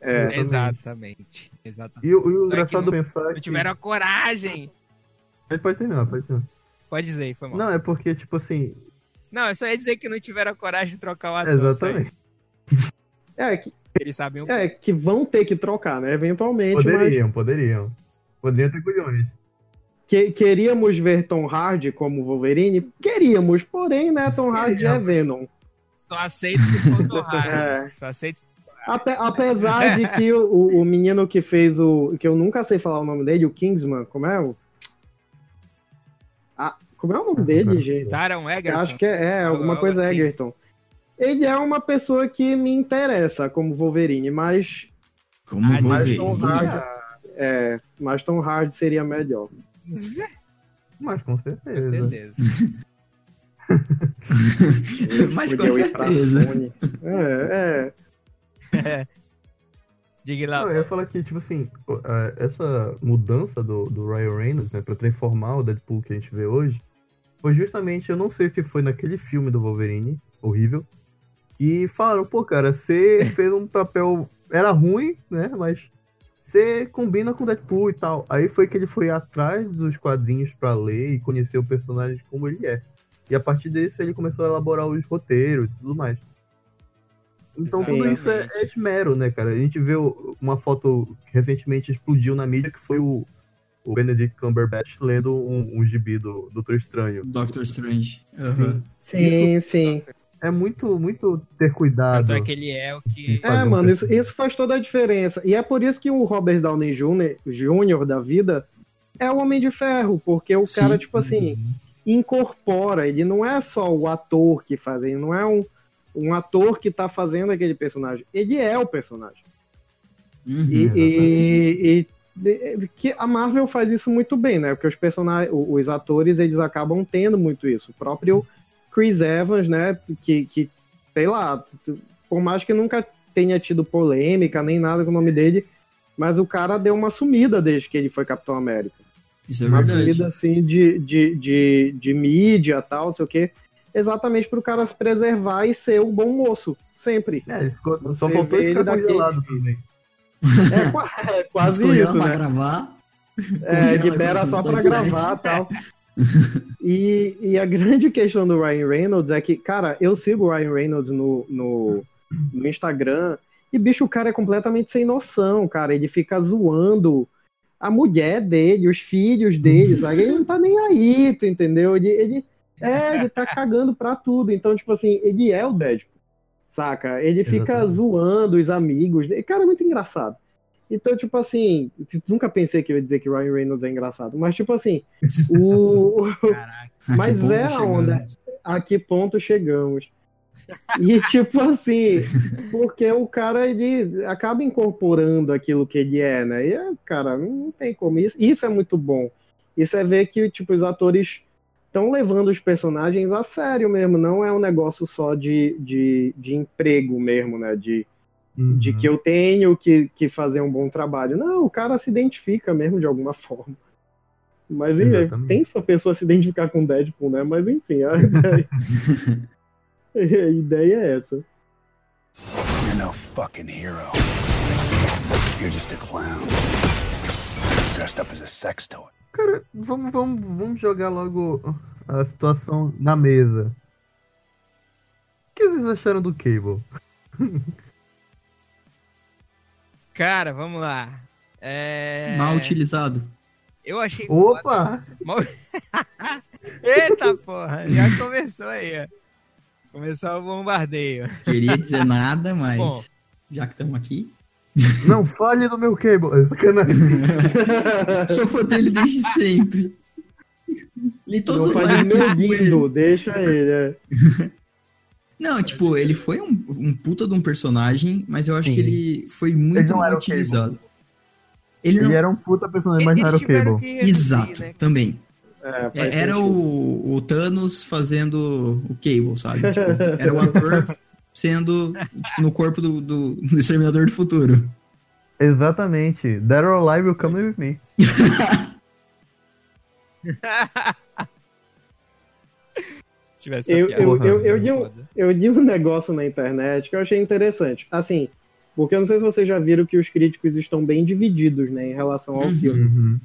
É. Exatamente. Exatamente. E, o- e o que engraçado não- pensar é Não que... tiveram a coragem. Ele pode terminar, pode terminar. Pode dizer, foi mal. Não, é porque, tipo assim... Não, eu só ia dizer que não tiveram a coragem de trocar o ator. Exatamente. É, que, Eles sabem o é, que vão ter que trocar, né? Eventualmente, mas Poderiam, poderiam. Poderiam ter culhões. que- queríamos ver Tom Hardy como Wolverine? Queríamos, porém, né? Tom Hardy é Venom. Só aceito se for Tom Hardy. [laughs] É. Só aceito. Ape- apesar de que o, o- menino que fez o. que eu nunca sei falar o nome dele, o Kingsman, como é? O... Ah, como é o nome dele, gente? Taron Egerton. acho que é, é, alguma coisa assim. Egerton. Ele é uma pessoa que me interessa como Wolverine, mas, Como Ah, mas Tom Wolverine. Hardy. É, mas Tom Hardy seria melhor. Mas com Com certeza. certeza. [laughs] Mas com certeza. Sony. É, é. [laughs] Diga lá. Não, eu ia falar que, tipo assim, é, essa mudança do, do Ryan Reynolds, né, pra transformar o Deadpool que a gente vê hoje, foi justamente, eu não sei se foi naquele filme do Wolverine, horrível, que falaram, pô, cara, você fez um papel, era ruim, né, mas você combina com o Deadpool e tal. Aí foi que ele foi atrás dos quadrinhos pra ler e conhecer o personagem como ele é. E a partir disso ele começou a elaborar os roteiros e tudo mais. Então Sim. tudo isso é, é esmero, né, cara? A gente vê uma foto que recentemente explodiu na mídia que foi o, o Benedict Cumberbatch lendo um, um gibi do Doutor Estranho. Doctor Strange. Aham. Sim, sim. É muito, muito ter cuidado. Tanto é que ele é o que. É, mano, isso, isso faz toda a diferença. E é por isso que o Robert Downey Jr. Jr. da vida é o Homem de Ferro, porque o Sim. cara, tipo assim, incorpora, ele não é só o ator que faz, ele não é um, um ator que tá fazendo aquele personagem, ele é o personagem. Uhum. E, e- e- que a Marvel faz isso muito bem, né? Porque os personagens, os atores, eles acabam tendo muito isso. O próprio Chris Evans, né? Que, que sei lá, por mais que nunca tenha tido polêmica nem nada com o nome dele, mas o cara deu uma sumida desde que ele foi Capitão América. Isso é uma verdade. sumida assim de, de, de, de mídia tal, não sei o quê. Exatamente para o cara se preservar e ser o bom moço, sempre. É, ele ficou, Você só faltou ele ficar ele daquele- congelado também. É, é quase isso, pra né? gravar. É, libera só pra set. gravar e tal. [laughs] E, e a grande questão do Ryan Reynolds é que, cara, eu sigo o Ryan Reynolds no, no, no Instagram e, bicho, o cara é completamente sem noção, cara. Ele fica zoando a mulher dele, os filhos dele, sabe? Ele não tá nem aí, tu entendeu? Ele, ele, é, ele tá cagando pra tudo. Então, tipo assim, ele é o Deadpool, saca? Ele fica Exatamente. zoando os amigos. Cara, é muito engraçado. Então, tipo assim, nunca pensei que eu ia dizer que Ryan Reynolds é engraçado, mas, tipo assim, [laughs] o, Caraca. Mas é a onda. a que ponto chegamos? E tipo assim, porque o cara ele acaba incorporando aquilo que ele é, né? E, cara, não tem como. Isso, isso é muito bom. Isso é ver que tipo, os atores estão levando os personagens a sério mesmo. Não é um negócio só de, de, de emprego mesmo, né? De, de Uhum. que eu tenho que, que fazer um bom trabalho. Não, o cara se identifica mesmo de alguma forma. Mas Exatamente. tem sua pessoa se identificar com Deadpool, né? Mas enfim, a [laughs] ideia, a ideia é essa. You're no fucking hero. You're just a clown. Dressed up as a sex toy. Cara, vamos, vamos, vamos jogar logo a situação na mesa. O que vocês acharam do Cable? [laughs] Cara, vamos lá. É... Mal utilizado. Eu achei. Opa! Mal- [laughs] Eita porra, já começou aí, ó. Começou o bombardeio. Queria dizer nada, [laughs] mas Bom. já que estamos aqui. Não fale do meu Cable. É sacanagem. [laughs] Sou fã dele desde sempre. Li todos Não com ele. medindo, deixa ele. é. Não, tipo, ele foi um, um puta de um personagem, mas eu acho Sim. que ele foi muito mal utilizado. Ele não. Ele era um puta personagem, mas não era o Cable. Exato, né? também. É, É, Era o, o Thanos fazendo o Cable, sabe? [laughs] Tipo, era o ator sendo tipo, no corpo do, do, do Exterminador do Futuro. Exatamente. Dead or Alive will come with me. [laughs] Se tivesse Eu, essa eu, piada, eu, eu, foda. li um, eu li um [laughs] negócio na internet que eu achei interessante. Assim, porque eu não sei se vocês já viram que os críticos estão bem divididos, né, em relação ao Uhum. filme.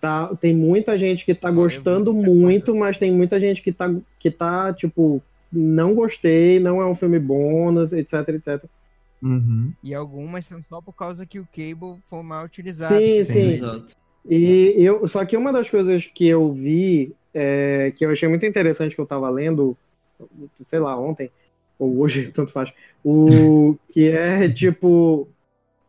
Tá, tem muita gente que tá gostando muito, mas tem muita gente que tá, que tá, tipo, não gostei, não é um filme bom, etc, etc. Uhum. E algumas são só por causa que o Cable foi mal utilizado. Sim, Sim. sim. Exato. E eu, só que uma das coisas que eu vi, é, que eu achei muito interessante que eu tava lendo, sei lá, ontem, ou hoje, [laughs] tanto faz, o que é tipo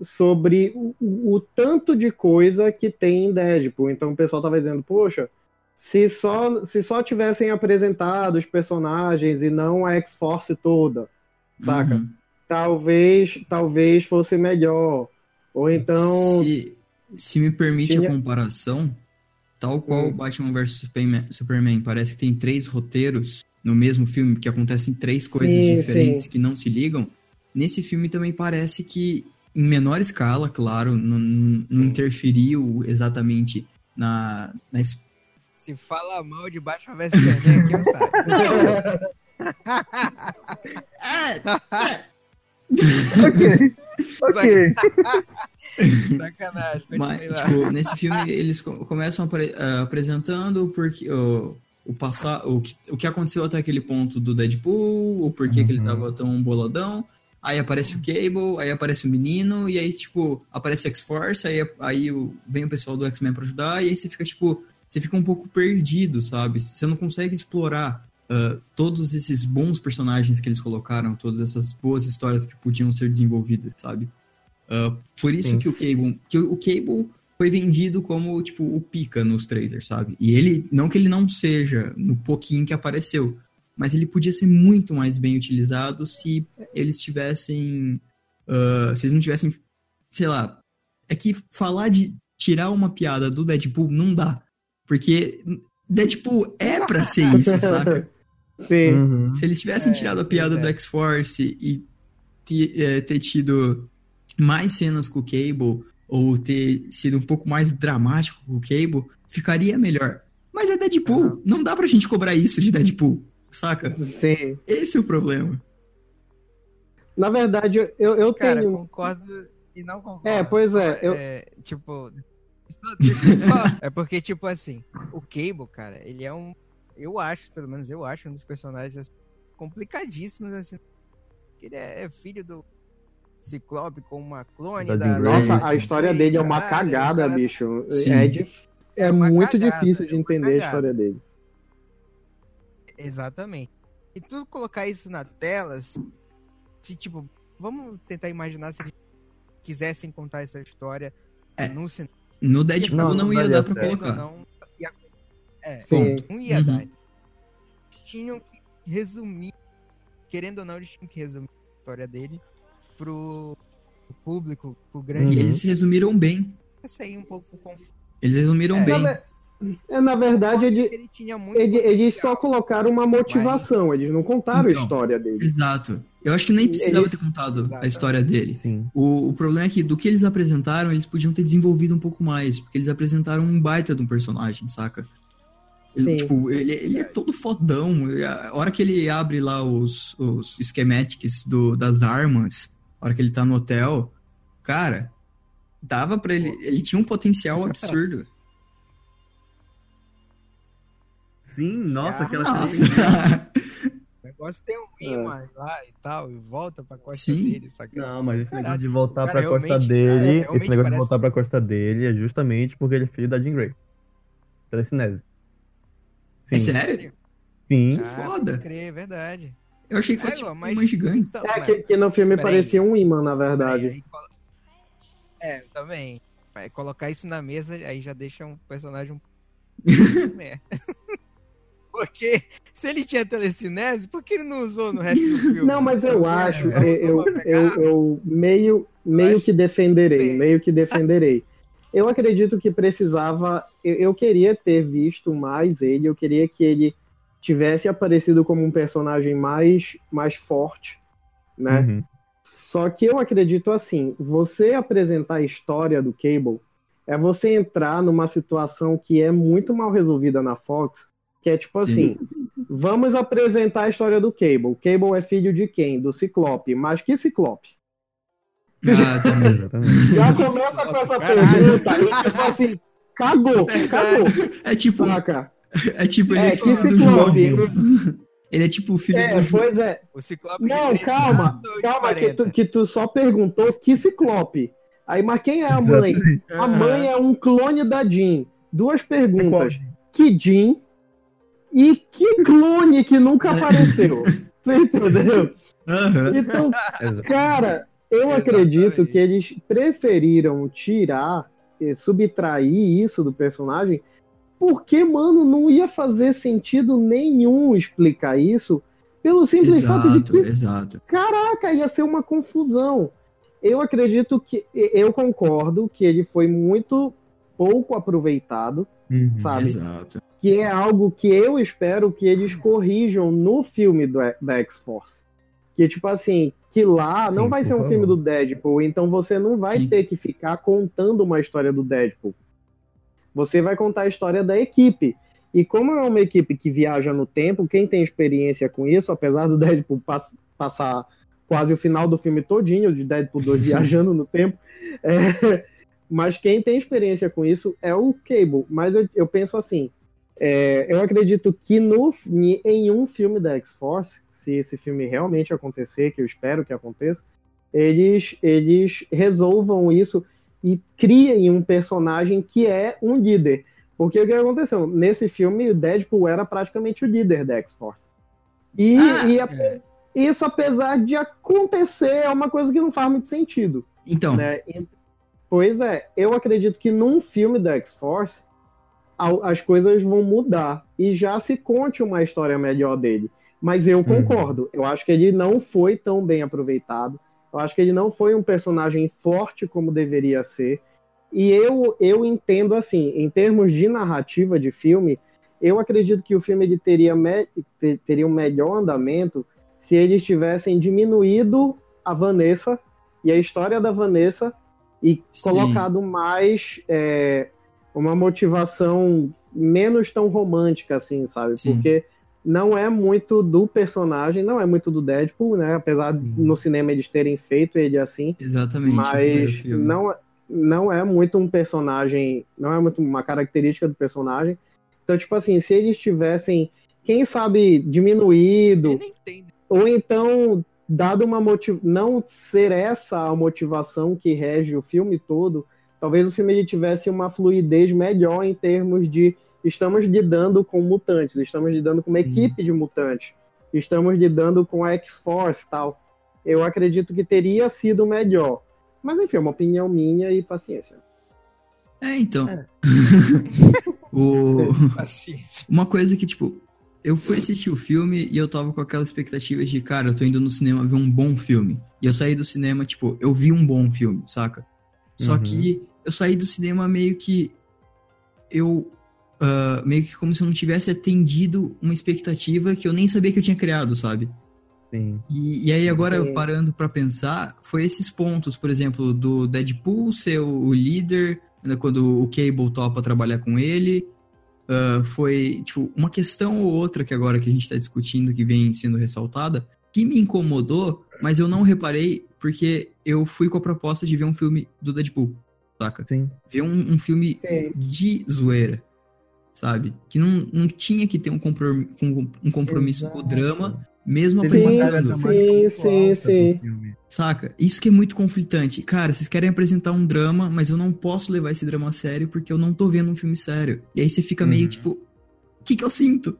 sobre o, o- o tanto de coisa que tem em Deadpool. Então o pessoal tava dizendo, poxa, se só, se só tivessem apresentado os personagens e não a X-Force toda, saca? Uhum. Talvez, talvez fosse melhor. Ou então. Se, se me permite Tinha- a comparação, tal qual Hum. o Batman vs Superman, parece que tem três roteiros no mesmo filme, que acontecem três coisas Sim, diferentes sim. que não se ligam. Nesse filme também parece que, em menor escala, claro, não, não interferiu exatamente na, na es- Se fala mal de Batman vs Superman aqui, eu saio. Ok. ok. Sacanagem, Mas, tipo, nesse filme eles co- começam apre- ah, apresentando porque o, o, passar, o, que, o que aconteceu até aquele ponto do Deadpool, o porquê que ele Uhum. tava tão boladão. Aí aparece o Cable, aí aparece o menino, e aí, tipo, aparece o X-Force, aí, aí vem o pessoal do X-Men pra ajudar, e aí você fica, tipo, você fica um pouco perdido, sabe? Você não consegue explorar ah, todos esses bons personagens que eles colocaram, todas essas boas histórias que podiam ser desenvolvidas, sabe? Ah, por isso Sim. que o Cable, que o Cable foi vendido como, tipo, o pica nos trailers, sabe? E ele, não que ele não seja no pouquinho que apareceu, mas ele podia ser muito mais bem utilizado se eles tivessem, ah, se eles não tivessem, sei lá, é que falar de tirar uma piada do Deadpool não dá, porque Deadpool é pra ser isso, saca? [laughs] Sim. Uhum. Se eles tivessem É, tirado a piada é. do X-Force e te- é, ter tido mais cenas com o Cable, ou ter sido um pouco mais dramático com o Cable, ficaria melhor. Mas é Deadpool, Aham. não dá pra gente cobrar isso de Deadpool, saca? Sim. Esse é o problema. Na verdade, eu, eu Cara, tenho. concordo e não concordo. É, pois é, eu- É, tipo... [laughs] É porque, tipo assim, o Cable, cara, ele é um... Eu acho, pelo menos eu acho, um dos personagens assim, complicadíssimos, assim. Ele é filho do Ciclope com uma clone Da da... Nossa, da a história dele é uma cagada, cara bicho. Sim. É, dif- é É uma muito cagada, difícil de é entender a cagada. história dele. Exatamente. E tu colocar isso na tela, se, se, tipo, vamos tentar imaginar se eles quisessem contar essa história É. no cinema. No Deadpool Não, não, não ia dar pra colocar. Não, é, Sim. não ia Uhum. dar. Tinham que resumir, querendo ou não, eles tinham que resumir a história dele pro público, pro grande. E Uhum. eles resumiram bem. Essa aí um pouco confuso. Eles resumiram É. bem. Na, é, na verdade, ele, ele tinha muito ele- eles só colocaram uma motivação, eles não contaram Então. a história dele. Exato. Eu acho que nem precisava Eles- ter contado Exato. a história dele. O, o problema é que do que eles apresentaram, eles podiam ter desenvolvido um pouco mais, porque eles apresentaram um baita de um personagem, saca? Ele, tipo, ele, ele é todo fodão. A hora que ele abre lá os, os schematics do, das armas, a hora que ele tá no hotel, cara, dava pra ele. Ele tinha um potencial absurdo. [laughs] Sim, nossa, Ah, aquela Nossa. cena. [laughs] O negócio tem um imã lá e tal, e volta pra costa Sim. dele. Só que Não, mas esse Caralho, negócio de voltar cara, pra costa dele, cara, esse negócio de parece- voltar pra costa dele é justamente porque ele é filho da Jean Grey. Telecinese. Sim. É sério? Sim. ah, foda. crer, é verdade. Eu achei que É, fosse mas- uma imã gigante. Então, É mas- que, que no filme parecia um imã, na verdade. aí colo- É, também. Mas colocar isso na mesa aí já deixa um personagem um. [laughs] Porque se ele tinha telecinese, por que ele não usou no resto do [laughs] filme? Não, mas eu acho, eu, eu, eu, eu meio, meio que defenderei, meio que defenderei. Eu acredito que precisava, eu, eu queria ter visto mais ele, eu queria que ele tivesse aparecido como um personagem mais, mais forte, né? Uhum. Só que eu acredito assim, você apresentar a história do Cable é você entrar numa situação que é muito mal resolvida na Fox, que é tipo Sim. assim, vamos apresentar a história do Cable. Cable é filho de quem? Do Ciclope. Mas que Ciclope? Ah, [laughs] também. Exatamente. Já começa com essa Caralho. pergunta e tipo assim, cagou, cagou, É tipo, saca? é tipo ele É, é que Ciclope. João. Ele é tipo o filho É, do pois é. O Ciclope Não, calma, 30 ou de calma, que 40? tu, que tu só perguntou que Ciclope. Aí, mas quem é a mãe? A mãe é um clone da Jean. Duas perguntas. Que Jean e que clone que nunca [laughs] apareceu? Você entendeu? Aham. Então, cara, eu Exatamente. acredito que eles preferiram tirar, subtrair isso do personagem, porque, mano, não ia fazer sentido nenhum explicar isso pelo simples fato de Exato, que exato. Caraca, ia ser uma confusão. Eu acredito que. Eu concordo que ele foi muito pouco aproveitado, Uhum. sabe? Exato. Que é algo que eu espero que eles corrijam no filme do, da X-Force. Que, tipo assim, que lá não Sim, vai ser um favor. filme do Deadpool, então você não vai Sim. ter que ficar contando uma história do Deadpool. Você vai contar a história da equipe. E como é uma equipe que viaja no tempo, quem tem experiência com isso, apesar do [laughs] Deadpool pass- passar quase o final do filme todinho de Deadpool 2 [laughs] viajando no tempo, é, [laughs] mas quem tem experiência com isso é o Cable. Mas eu, eu penso assim, é, eu acredito que no, em um filme da X-Force, se esse filme realmente acontecer, que eu espero que aconteça, eles, eles resolvam isso e criem um personagem que é um líder. Porque o que aconteceu? Nesse filme, o Deadpool era praticamente o líder da X-Force. E, Ah, e a- é. isso, apesar de acontecer, é uma coisa que não faz muito sentido. Então, né? Pois é, eu acredito que num filme da X-Force, as coisas vão mudar e já se conte uma história melhor dele. Mas eu concordo, eu acho que ele não foi tão bem aproveitado. Eu acho que ele não foi um personagem forte como deveria ser. E eu, eu entendo assim, em termos de narrativa de filme, eu acredito que o filme ele teria, me- te- teria um melhor andamento se eles tivessem diminuído a Vanessa e a história da Vanessa e Sim. colocado mais é, uma motivação menos tão romântica assim, sabe? Sim. Porque não é muito do personagem, não é muito do Deadpool, né? Apesar de Uhum. no cinema eles terem feito ele assim, exatamente. mas não, não é muito um personagem, não é muito uma característica do personagem. Então, tipo assim, se eles tivessem, quem sabe, diminuído, ou então dado uma motiv... não ser essa a motivação que rege o filme todo, talvez o filme ele tivesse uma fluidez melhor em termos de estamos lidando com mutantes, estamos lidando com uma equipe de mutantes, estamos lidando com a X-Force e tal. Eu acredito que teria sido melhor. Mas enfim, é uma opinião minha e paciência. É, então. [laughs] o... [laughs] Paciência. Uma coisa que, tipo, eu fui assistir o filme e eu tava com aquela expectativa de, cara, eu tô indo no cinema ver um bom filme. E eu saí do cinema, tipo, eu vi um bom filme, saca? Só Uhum. que eu saí do cinema meio que. Eu. ah, meio que como se eu não tivesse atendido uma expectativa que eu nem sabia que eu tinha criado, sabe? Sim. E, e aí agora, Sim. parando pra pensar, foi esses pontos, por exemplo, do Deadpool ser o, o líder, né, quando o Cable topa trabalhar com ele, ah, foi, tipo, uma questão ou outra que agora que a gente tá discutindo, que vem sendo ressaltada, que me incomodou, mas eu não reparei porque eu fui com a proposta de ver um filme do Deadpool, saca? Sim. Ver um, um filme Sim. de zoeira. sabe? Que não, não tinha que ter um, comprom- um- compromisso com o Exato. drama, mesmo Teve apresentando. sim. sim, sim. Saca? Isso que é muito conflitante. Cara, vocês querem apresentar um drama, mas eu não posso levar esse drama a sério porque eu não tô vendo um filme sério. E aí você fica meio Uhum. tipo, o que que eu sinto?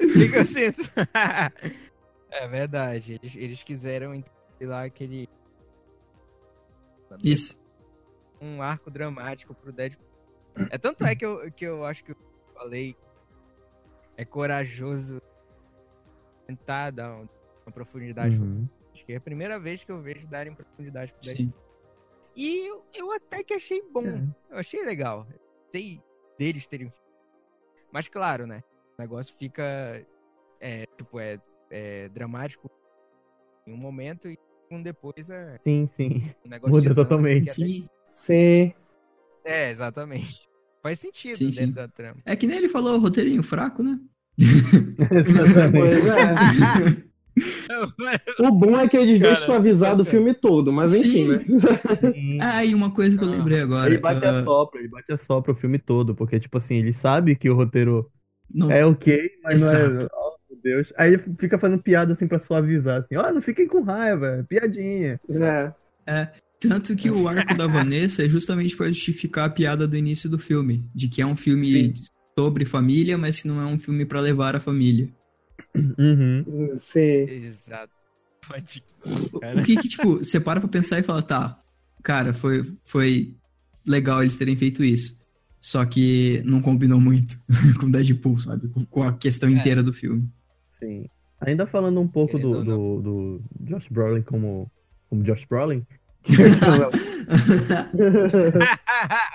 O que, que eu [laughs] sinto? [laughs] é verdade. Eles, eles quiseram lá aquele. Isso. Um arco dramático pro Deadpool. É tanto é que eu, que eu acho que eu falei. É corajoso tentar dar um- uma profundidade. pro Uhum. Acho que é a primeira vez que eu vejo darem profundidade pro Deadpool. Sim. E eu, eu até que achei bom. É. Eu achei legal. Tem deles terem. Mas claro, né? O negócio fica. É, tipo, é, é dramático em um momento e um depois é Sim, sim. um negócio Muda totalmente. até- Sim. É, exatamente. Faz sentido Sim, dentro sim. da trama. É que nem ele falou, roteirinho fraco, né? Pois [laughs] é. O bom é que eles Cara, deixam suavizado o filme todo, mas enfim, Sim. né? Ah, [laughs] e uma coisa que eu Ah. lembrei agora. Ele bate ah, a sopra, ele bate a sopra o filme todo, porque, tipo assim, ele sabe que o roteiro não- é ok, mas não é. Oh, Deus. Aí ele fica fazendo piada assim pra suavizar, assim, ó, não fiquem com raiva, é piadinha. É. Tanto que o arco da Vanessa é justamente pra justificar a piada do início do filme. De que é um filme sobre família, mas que não é um filme pra levar a família. Uhum. Sim. Exato. Pode. O que que, tipo, você para pra pensar e fala, tá, cara, foi, foi legal eles terem feito isso. Só que não combinou muito [laughs] com Deadpool, sabe? Com- Com a questão É. inteira do filme. Sim. Ainda falando um pouco do, do, do Josh Brolin como, como Josh Brolin, [laughs]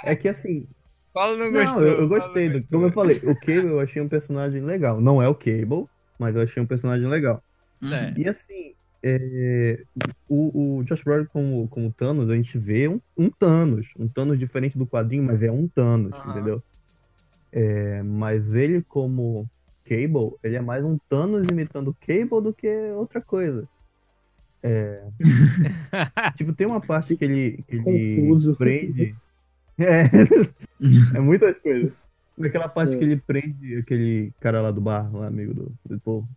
é que assim, Paulo não Não, gostou. eu, eu gostei. do- como eu falei, o Cable eu achei um personagem legal. Não é o Cable, mas eu achei um personagem legal. É. E assim, é, o, o Josh Brolin como, como Thanos, a gente vê um, um Thanos. Um Thanos diferente do quadrinho, mas é um Thanos, Aham. entendeu? É, mas ele como Cable, ele é mais um Thanos imitando o Cable do que outra coisa. É, [laughs] tipo, tem uma parte que ele, que ele Confuso. prende... É, [laughs] é muitas coisas. Naquela parte É. que ele prende aquele cara lá do bar, lá, amigo do, do povo,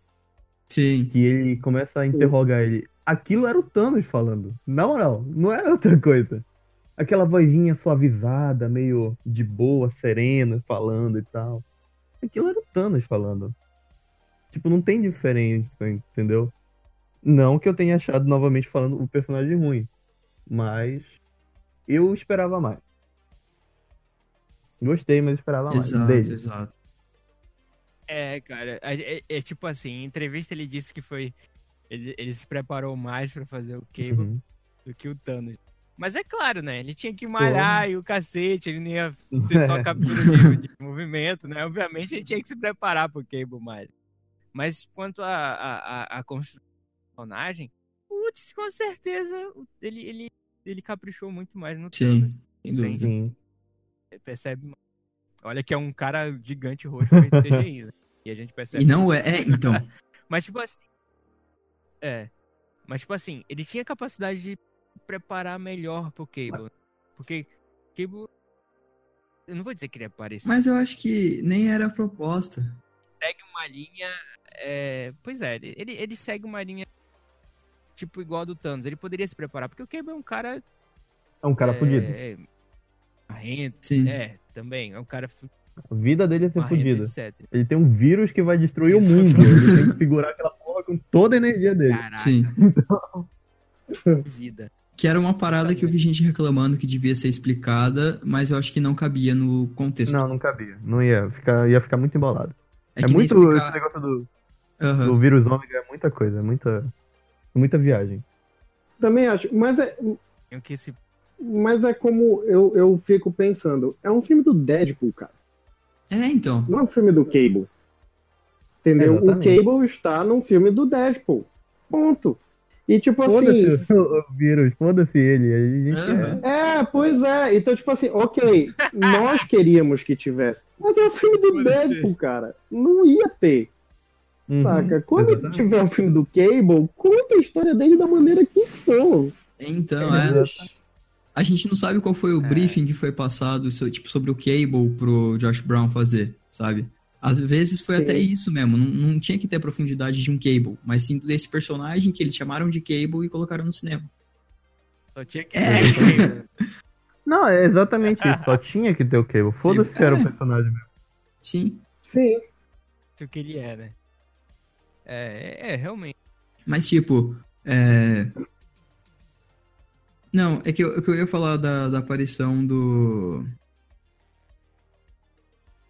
Sim. que ele começa a interrogar ele. Aquilo era o Thanos falando. Na moral, não era outra coisa. Aquela vozinha suavizada, meio de boa, serena, falando e tal. Aquilo era o Thanos falando. Tipo, não tem diferença, entendeu? Não que eu tenha achado novamente falando o personagem ruim. Mas eu esperava mais. Gostei, mas esperava mais. Exato, dele. exato. É, cara, é, é- é tipo assim, em entrevista ele disse que foi. Ele, ele se preparou mais pra fazer o Cable Uhum. do que o Thanos. Mas é claro, né? Ele tinha que malhar e o cacete, ele não ia [laughs] ser só captura de, de movimento, né? Obviamente ele tinha que se preparar pro Cable mais. Mas quanto a, a, a, a construção do personagem, putz, com certeza ele, ele, ele caprichou muito mais no Sim, dúvida. Sim. Percebe mais. Olha que é um cara gigante roxo feito CGI, né? E a gente percebe E não é, é, então. [laughs] Mas, tipo assim. É. Mas, tipo assim, ele tinha capacidade de preparar melhor pro Cable. Porque Cable. Eu não vou dizer que ele é parecido. Mas eu acho que nem era a proposta. segue uma linha. é, Pois é, ele, ele- segue uma linha. Tipo, igual a do Thanos. Ele poderia se preparar. Porque o Cable é um cara. É um cara é, fudido. É, marrento. Sim. É, também. É um cara A vida dele é ser fudida. Ele tem um vírus que vai destruir o Exatamente. mundo. Ele tem que segurar aquela porra com toda a energia dele. Caraca, Sim. [laughs] vida. Que era uma parada que eu vi gente reclamando que devia ser explicada, mas eu acho que não cabia no contexto. Não, não cabia. Não ia ficar, ia ficar muito embolado. É, É, muito. explicar- Esse negócio do, Aham. do vírus ômega é muita coisa, é muita. Muita viagem. Também acho. Mas é, Tem que se. mas é como eu, eu fico pensando. É um filme do Deadpool, cara. É, então. Não é um filme do Cable. Entendeu? o Exatamente. Cable está num filme do Deadpool. Ponto. E tipo assim. Foda-se [laughs] o, vírus, foda-se ele. A gente Aham. É, pois é. Então, tipo assim, ok, nós queríamos que tivesse. Mas é o filme do Deadpool, cara. Não ia ter, é. Uhum, saca? Quando exatamente. tiver o filme do Cable, conta a história dele da maneira que for. Então, é. A gente não sabe qual foi o briefing que foi passado, tipo, sobre o Cable pro Josh Brown fazer, sabe? Às vezes foi Sim. até isso mesmo, não, não tinha que ter a profundidade de um Cable, mas sim desse personagem que eles chamaram de Cable e colocaram no cinema. Só tinha que É. ter. [laughs] Não, é exatamente isso. Só tinha que ter o Cable. Foda-se se era o É. personagem mesmo. Sim, Sim. Isso que ele é, né? É, é, é, realmente. mas tipo, é... Não, é que eu, é que eu ia falar da, da aparição do...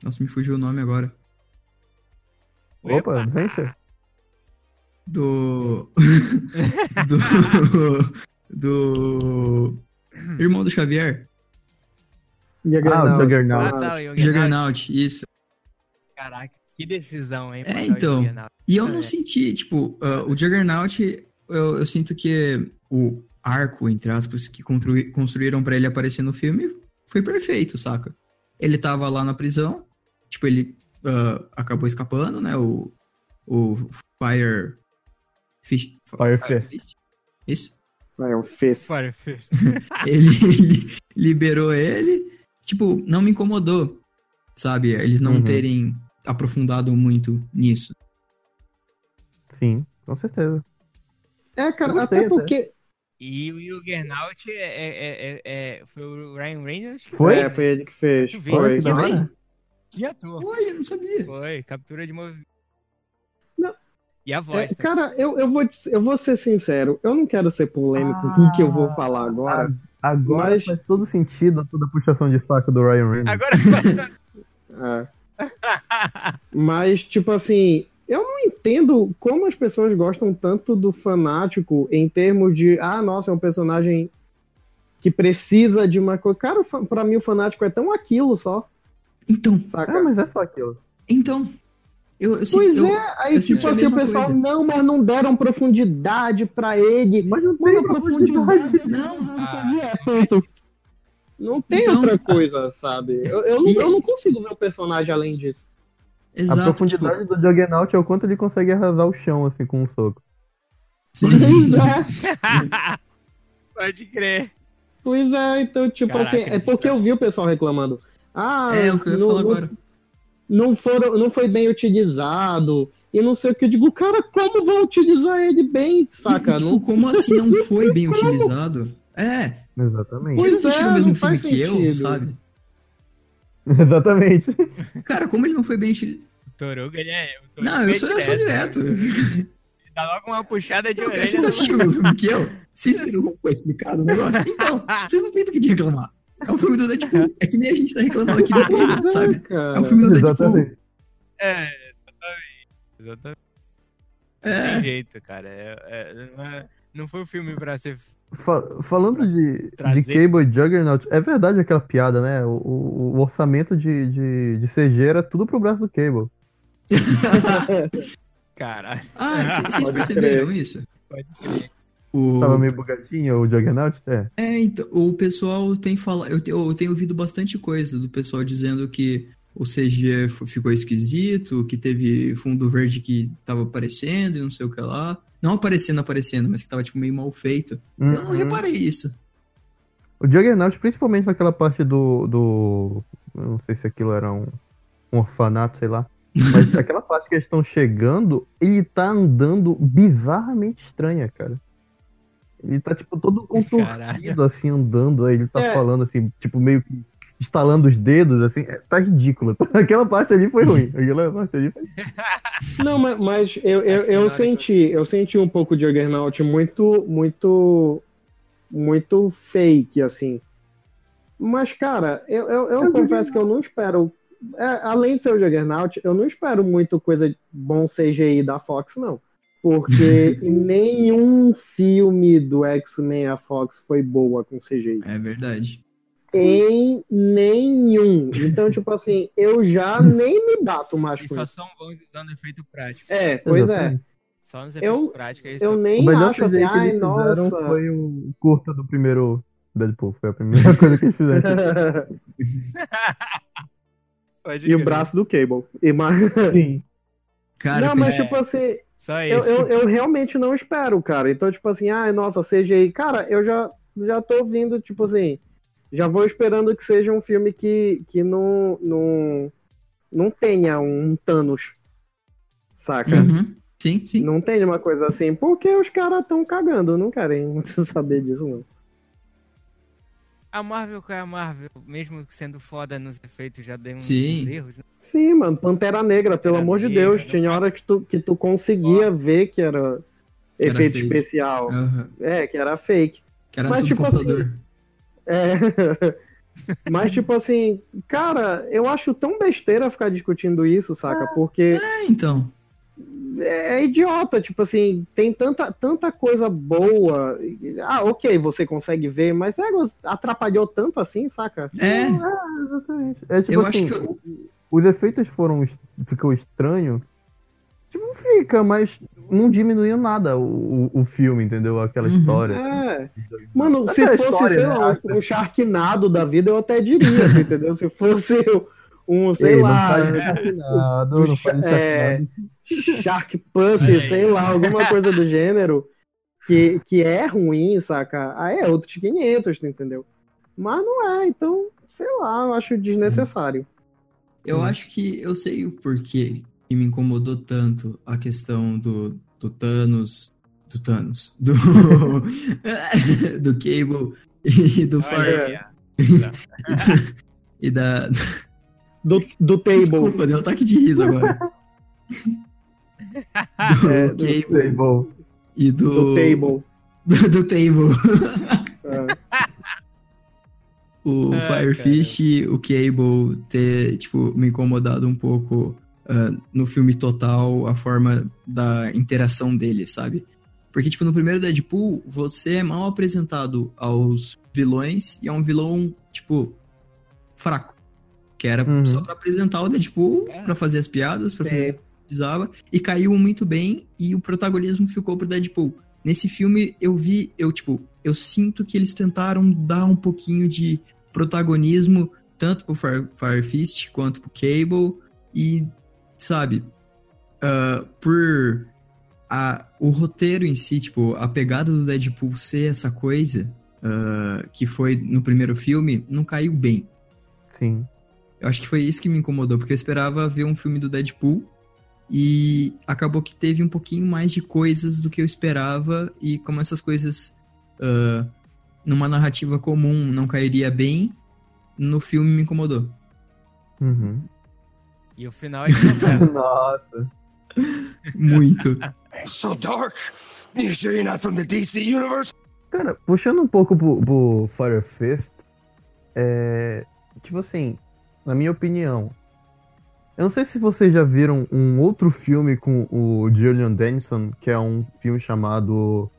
Nossa, me fugiu o nome agora. Opa, vence. do. [laughs] do. do. Irmão do Xavier. Ah, o Juggernaut. Ah, tá, o Juggernaut. Juggernaut, isso. Caraca, que decisão, hein? É, então. Juggernaut. E eu não É. senti, tipo, ah, o Juggernaut, eu, eu sinto que o arco, entre aspas, que construí- construíram pra ele aparecer no filme foi perfeito, saca? Ele tava lá na prisão, tipo, ele ah, acabou escapando, né? O, o Fire. Fish, Fire Fist. Isso. É um fez. Fire Fist. [laughs] ele li- liberou ele. Tipo, não me incomodou, sabe? Eles não Uhum. terem aprofundado muito nisso. Sim, com certeza. É, cara, gostei até até. porque. E o Juggernaut é, é, é, é- foi o Ryan Reynolds que Foi? É, foi ele que fez. Tu Foi. Foi. Que ator. Olha, eu não sabia. Foi, captura de movimento. Não. E a voz. É, também. cara, eu, eu, vou, eu vou ser sincero, eu não quero ser polêmico com o que eu vou falar agora. Agora Mas- faz todo sentido toda a puxação de saco do Ryan Reynolds. Agora [laughs] É. Mas, tipo assim, eu não entendo como as pessoas gostam tanto do fanático em termos de, ah, nossa, é um personagem que precisa de uma coisa. Cara, pra mim o fanático é tão aquilo só, Então, saca? Ah, mas é só aquilo. então. Eu, eu, Pois eu, é, aí eu tipo a assim, o pessoal, coisa. não, mas não deram profundidade pra ele. Mas não Mano, tem profundidade. Não, Ah, É, ponto. Não tem Então- outra coisa, sabe? Eu, eu, não, eu não consigo ver o personagem além disso. Exato. a profundidade do Juggernaut é o quanto ele consegue arrasar o chão, assim, com um soco. Tipo, Pois sim. é. [laughs] Pode crer. Pois é, então, tipo Caraca, assim, é porque eu vi o pessoal reclamando. Ah, É o que eu ia não, falar não- agora. não, foram, não foi bem utilizado. E não sei o que eu digo, cara, como vão utilizar ele bem, saca? E, tipo, Não- como assim não [laughs] foi bem utilizado? É, Exatamente. Vocês assistiram é, o mesmo filme que eu, sabe? [laughs] Exatamente. Cara, como ele não foi bem utilizado? Toruga, ele é. Toruga Não, eu sou, eu sou direto. Ele Dá logo uma puxada de orelha. Vocês assistiram o mesmo filme que eu? Vocês viram como foi explicado o negócio? Então, vocês não tem por que reclamar. É o filme do Deadpool. É que nem a gente tá reclamando aqui do é, [laughs] sabe? cara. É o filme do Deadpool. Exatamente. É, exatamente. Exatamente. Não É, tem jeito, cara. É- é- não, é- não foi um filme pra ser. Fa- falando de, de Cable e Juggernaut, é verdade aquela piada, né? O, o- o orçamento de, de, de CG era tudo pro braço do Cable. [laughs] Caralho, Ah, vocês perceberam isso? pode crer. O... Tava meio bugadinho o Juggernaut? É. É, então, o pessoal tem falado. Eu, eu tenho ouvido bastante coisa do pessoal dizendo que o CG ficou esquisito, que teve fundo verde que tava aparecendo e não sei o que lá. Não aparecendo, aparecendo, mas que tava tipo meio mal feito. Eu não Uhum. reparei isso. O Juggernaut, principalmente naquela parte do. do eu não sei se aquilo era um, um orfanato, sei lá. Mas [laughs] aquela parte que eles estão chegando, ele tá andando bizarramente estranha, cara. Ele tá, tipo, todo contorcido, Caralho. assim, andando. Aí ele tá É. falando, assim, tipo, meio que estalando os dedos, assim. É, tá ridículo. [laughs] Aquela parte ali foi ruim. Aquela parte ali foi... [laughs] Não, mas, mas eu, eu, eu senti, eu senti um pouco de Juggernaut muito, muito, muito fake, assim. Mas, cara, eu, eu, eu confesso que eu não espero. é, além de ser o Juggernaut, eu não espero muito coisa bom CGI da Fox, não. Porque [laughs] nenhum filme do X-Men a Fox foi boa com CGI. É verdade. Em nenhum. Então, tipo assim, eu já nem me dato mais E com só são bons usando efeito prático. É, pois é. Só nos Eu- efeitos práticos. eles Eu nem melhor acho assim, ai, nossa. foi o curta do primeiro Deadpool. Foi a primeira [laughs] coisa que eles fizeram. [laughs] Pode e o braço do Cable. E mais... Sim. Cara, não, mas é. tipo assim, Só eu, isso. eu, eu realmente não espero, cara. Então, tipo assim, ai, nossa, CGI. Cara, eu já. já tô vindo, tipo assim, já vou esperando que seja um filme que, que não, não, não tenha um Thanos, saca? Uhum. Sim, sim. Não tem uma coisa assim, porque os caras tão cagando, não querem [laughs] saber disso, não. A Marvel que é a Marvel, mesmo sendo foda nos efeitos, já deu uns Sim. erros, né? Sim, mano, Pantera Negra, pelo Pantera amor de Negra, Deus, não tinha hora que tu, que tu conseguia ver que era Que era efeito fake. especial. Aham. É, que era fake. Que era Mas, tudo tipo computador. É. [laughs] Mas, tipo assim, cara, eu acho tão besteira ficar discutindo isso, saca? Porque É, então. É, é idiota, tipo assim, tem tanta, tanta coisa boa. Ah, ok, você consegue ver, mas é, atrapalhou tanto assim, saca? É, Exatamente. É tipo Eu assim, acho que o- os efeitos foram. ficou estranho. Tipo, fica, mas não diminuiu nada o, o, o filme, entendeu? Aquela Uhum. história. É. Mano, se Aquela fosse, história, sei né? lá, um, um Sharknado da vida, eu até diria, [laughs] entendeu? Se fosse um, sei Ei, lá, não faz é. Shark Pussy, sei lá, alguma coisa do gênero que, que é ruim, saca? Aí é outros 500, tu entendeu? Mas não é, então, sei lá, eu acho desnecessário. eu acho que eu sei o porquê que me incomodou tanto a questão do, do Thanos. Do Thanos. Do. [laughs] do Cable e do aí, [laughs] E da. Do, do table. Desculpa, deu um ataque de riso agora. do [laughs] É, do Cable Bom, e do. Do table. [laughs] Do, do Table. É. [laughs] o Ah, Firefish, o Cable ter, tipo, me incomodado um pouco ah, no filme total, a forma da interação dele, sabe? Porque, tipo, no primeiro Deadpool, você é mal apresentado aos vilões e é um vilão, tipo, fraco. Que era Uhum. só pra apresentar o Deadpool, É. pra fazer as piadas, pra É. fazer o que precisava. E caiu muito bem e o protagonismo ficou pro Deadpool. Nesse filme, eu vi, eu, tipo, eu sinto que eles tentaram dar um pouquinho de protagonismo, tanto pro Fire, Fire Fist quanto pro Cable. E, sabe, ah, por a, o roteiro em si, tipo, a pegada do Deadpool ser essa coisa ah, que foi no primeiro filme, não caiu bem. sim. Eu acho que foi isso que me incomodou, porque eu esperava ver um filme do Deadpool e acabou que teve um pouquinho mais de coisas do que eu esperava e como essas coisas ah, numa narrativa comum não cairia bem, no filme me incomodou. Uhum. E o final é. [laughs] Nossa. Muito. So dark. You sure you're not from the DC universe? Cara, puxando um pouco pro, pro Fire Fist, é. Tipo assim, na minha opinião. Eu não sei se vocês já viram um outro filme com o Julian Dennison, que é um filme chamado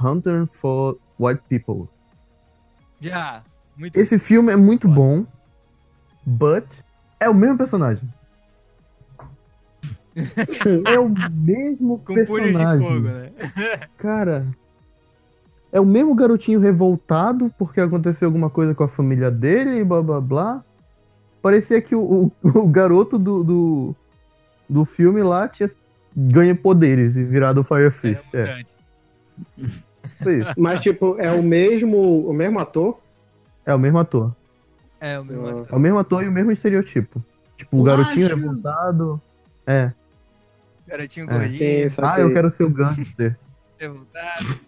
Hunter for White People. Já. Muito Esse filme é muito bom, but é o mesmo personagem. [laughs] É o mesmo com punhos de personagem. fogo, né? [laughs] Cara, é o mesmo garotinho revoltado porque aconteceu alguma coisa com a família dele e blá blá blá. Parecia que o, o, [laughs] o garoto do, do, do filme lá tinha ganha poderes e virado o Fire Era Fist. É, foi isso. [laughs] Mas, tipo, é o mesmo, o mesmo ator? É o mesmo ator. É, o mesmo Ah. ator. É o mesmo ator e o mesmo estereotipo. Tipo, o garotinho revoltado. É. Garotinho É. gordinho, Sim, Ah, eu quero ser o gangster. [laughs] revoltado.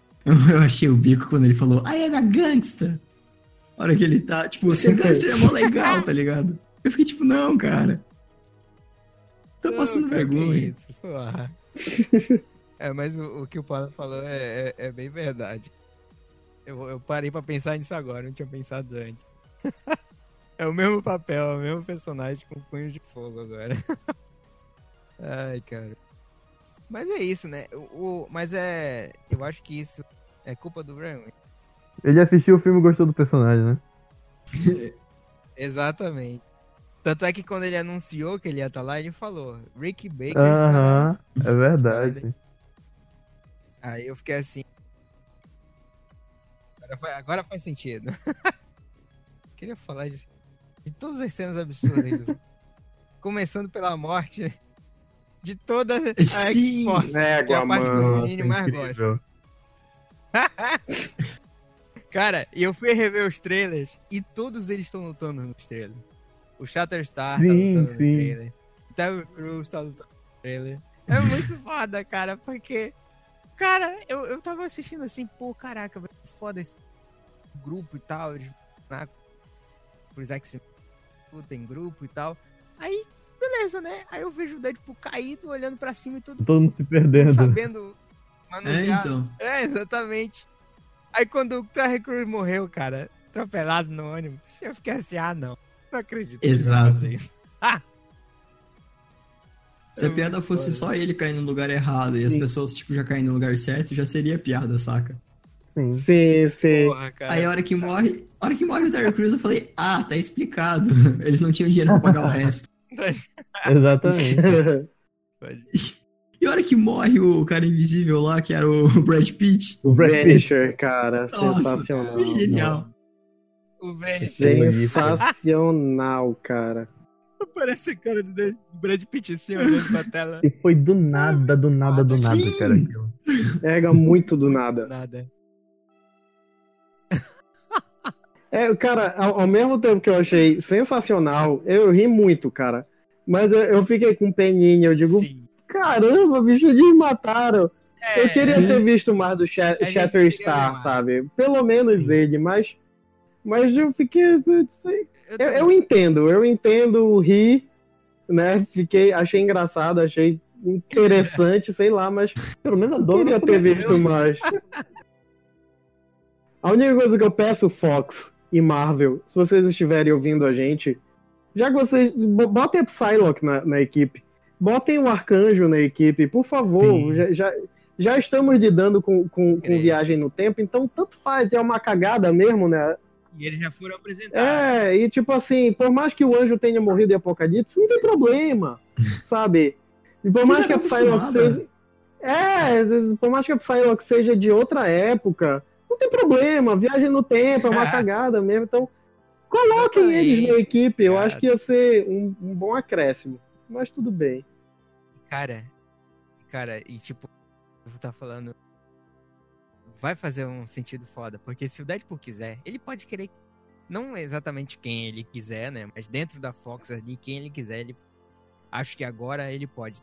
Eu achei o bico quando ele falou, I am a gangsta. A hora que ele tá, tipo, ser gangster é mó legal, tá ligado? Eu fiquei tipo, não, cara. Tá passando Não, cara, vergonha. isso, [laughs] é, mas o, o que o Paulo falou é, é, é bem verdade. Eu, eu parei pra pensar nisso agora, não tinha pensado antes. [laughs] é o mesmo papel, é o mesmo personagem com punhos de fogo agora. [laughs] Ai, cara. Mas é isso, né? O, o- mas é. Eu acho que isso é culpa do. Reynolds. Ele assistiu o filme e gostou do personagem, né? Exatamente. Tanto é que quando ele anunciou que ele ia estar lá, ele falou: Rick Baker Aham, é verdade. Aí eu fiquei assim. Agora, fa- agora faz sentido. [laughs] Queria falar de, de todas as cenas absurdas. do. [laughs] Começando pela morte de toda a Sim, que é a parte que o menino mais gosta. [laughs] Cara, e eu fui rever os trailers e todos eles estão lutando nos trailers. O Shatterstar tá Sim, lutando no sim. trailer. O Terry Crews tá lutando no trailer. É muito [laughs] foda, cara, porque. Cara, eu, eu tava assistindo assim, pô, caraca, foda esse grupo e tal. Eles na, por X luta em grupo e tal. Aí, beleza, né? Aí eu vejo o Deadpool caído, olhando pra cima e todo Todo mundo se perdendo. sabendo É, manusear. então. É, exatamente. Aí quando o Terry Crews morreu, cara, atropelado no ônibus, eu fiquei assim, ah, não. Não acredito. Exato. [laughs] Se É a piada muito fosse só ele cair no lugar errado e as Sim. pessoas, tipo, já caem no lugar certo, já seria piada, saca? Sim. Sim, sim. porra, cara. Aí a hora que morre, a hora que morre o Terry Crews, eu falei, ah, tá explicado. [laughs] Eles não tinham dinheiro pra pagar o resto. [laughs] Exatamente. E a hora que morre o cara invisível lá, que era o Brad Pitt, O Brad Pitt. Cara, Nossa, sensacional. é genial. O velho Sensacional, cara. parece a cara do do Brad Pitt assim, olhando pra tela. E foi do nada, do nada, do nada, Sim. cara. aquilo. Pega muito do nada. Nada. É, cara, ao, ao mesmo tempo que eu achei sensacional, eu ri muito, cara. Mas eu, eu fiquei com peninha, eu digo, Sim. caramba, bicho, eles mataram. eu queria É, ter visto mais do gente Shatterstar, sabe? Pelo menos ele, mas. Mas eu fiquei. assim, eu, Eu, eu entendo, eu entendo rir, né? Fiquei, achei engraçado, achei interessante, sei lá, mas Pelo menos a dona queria ter visto mais. A única coisa que eu peço, Fox e Marvel, se vocês estiverem ouvindo a gente, já que vocês. bo- Botem a Psylocke na, na equipe. Botem o Arcanjo na equipe, por favor. Já, já, já estamos lidando com, com, com viagem no tempo, então tanto faz, é uma cagada mesmo, né? E eles já foram apresentados. É, e tipo assim, por mais que o anjo tenha morrido em Apocalipse, não tem problema, [laughs] sabe? E por Você mais já que a tá Psylocke seja. É, por mais que a Psylocke seja de outra época, não tem problema, viagem no tempo, é uma cagada mesmo. Então, coloquem eles na equipe, eu cara. acho que ia ser um, um bom acréscimo. Mas tudo bem. Cara, cara, e tipo, eu vou estar falando. Vai fazer um sentido foda. Porque se o Deadpool quiser, ele pode querer. Não exatamente quem ele quiser, né? Mas dentro da Fox ali, quem ele quiser, ele. Acho que agora ele pode.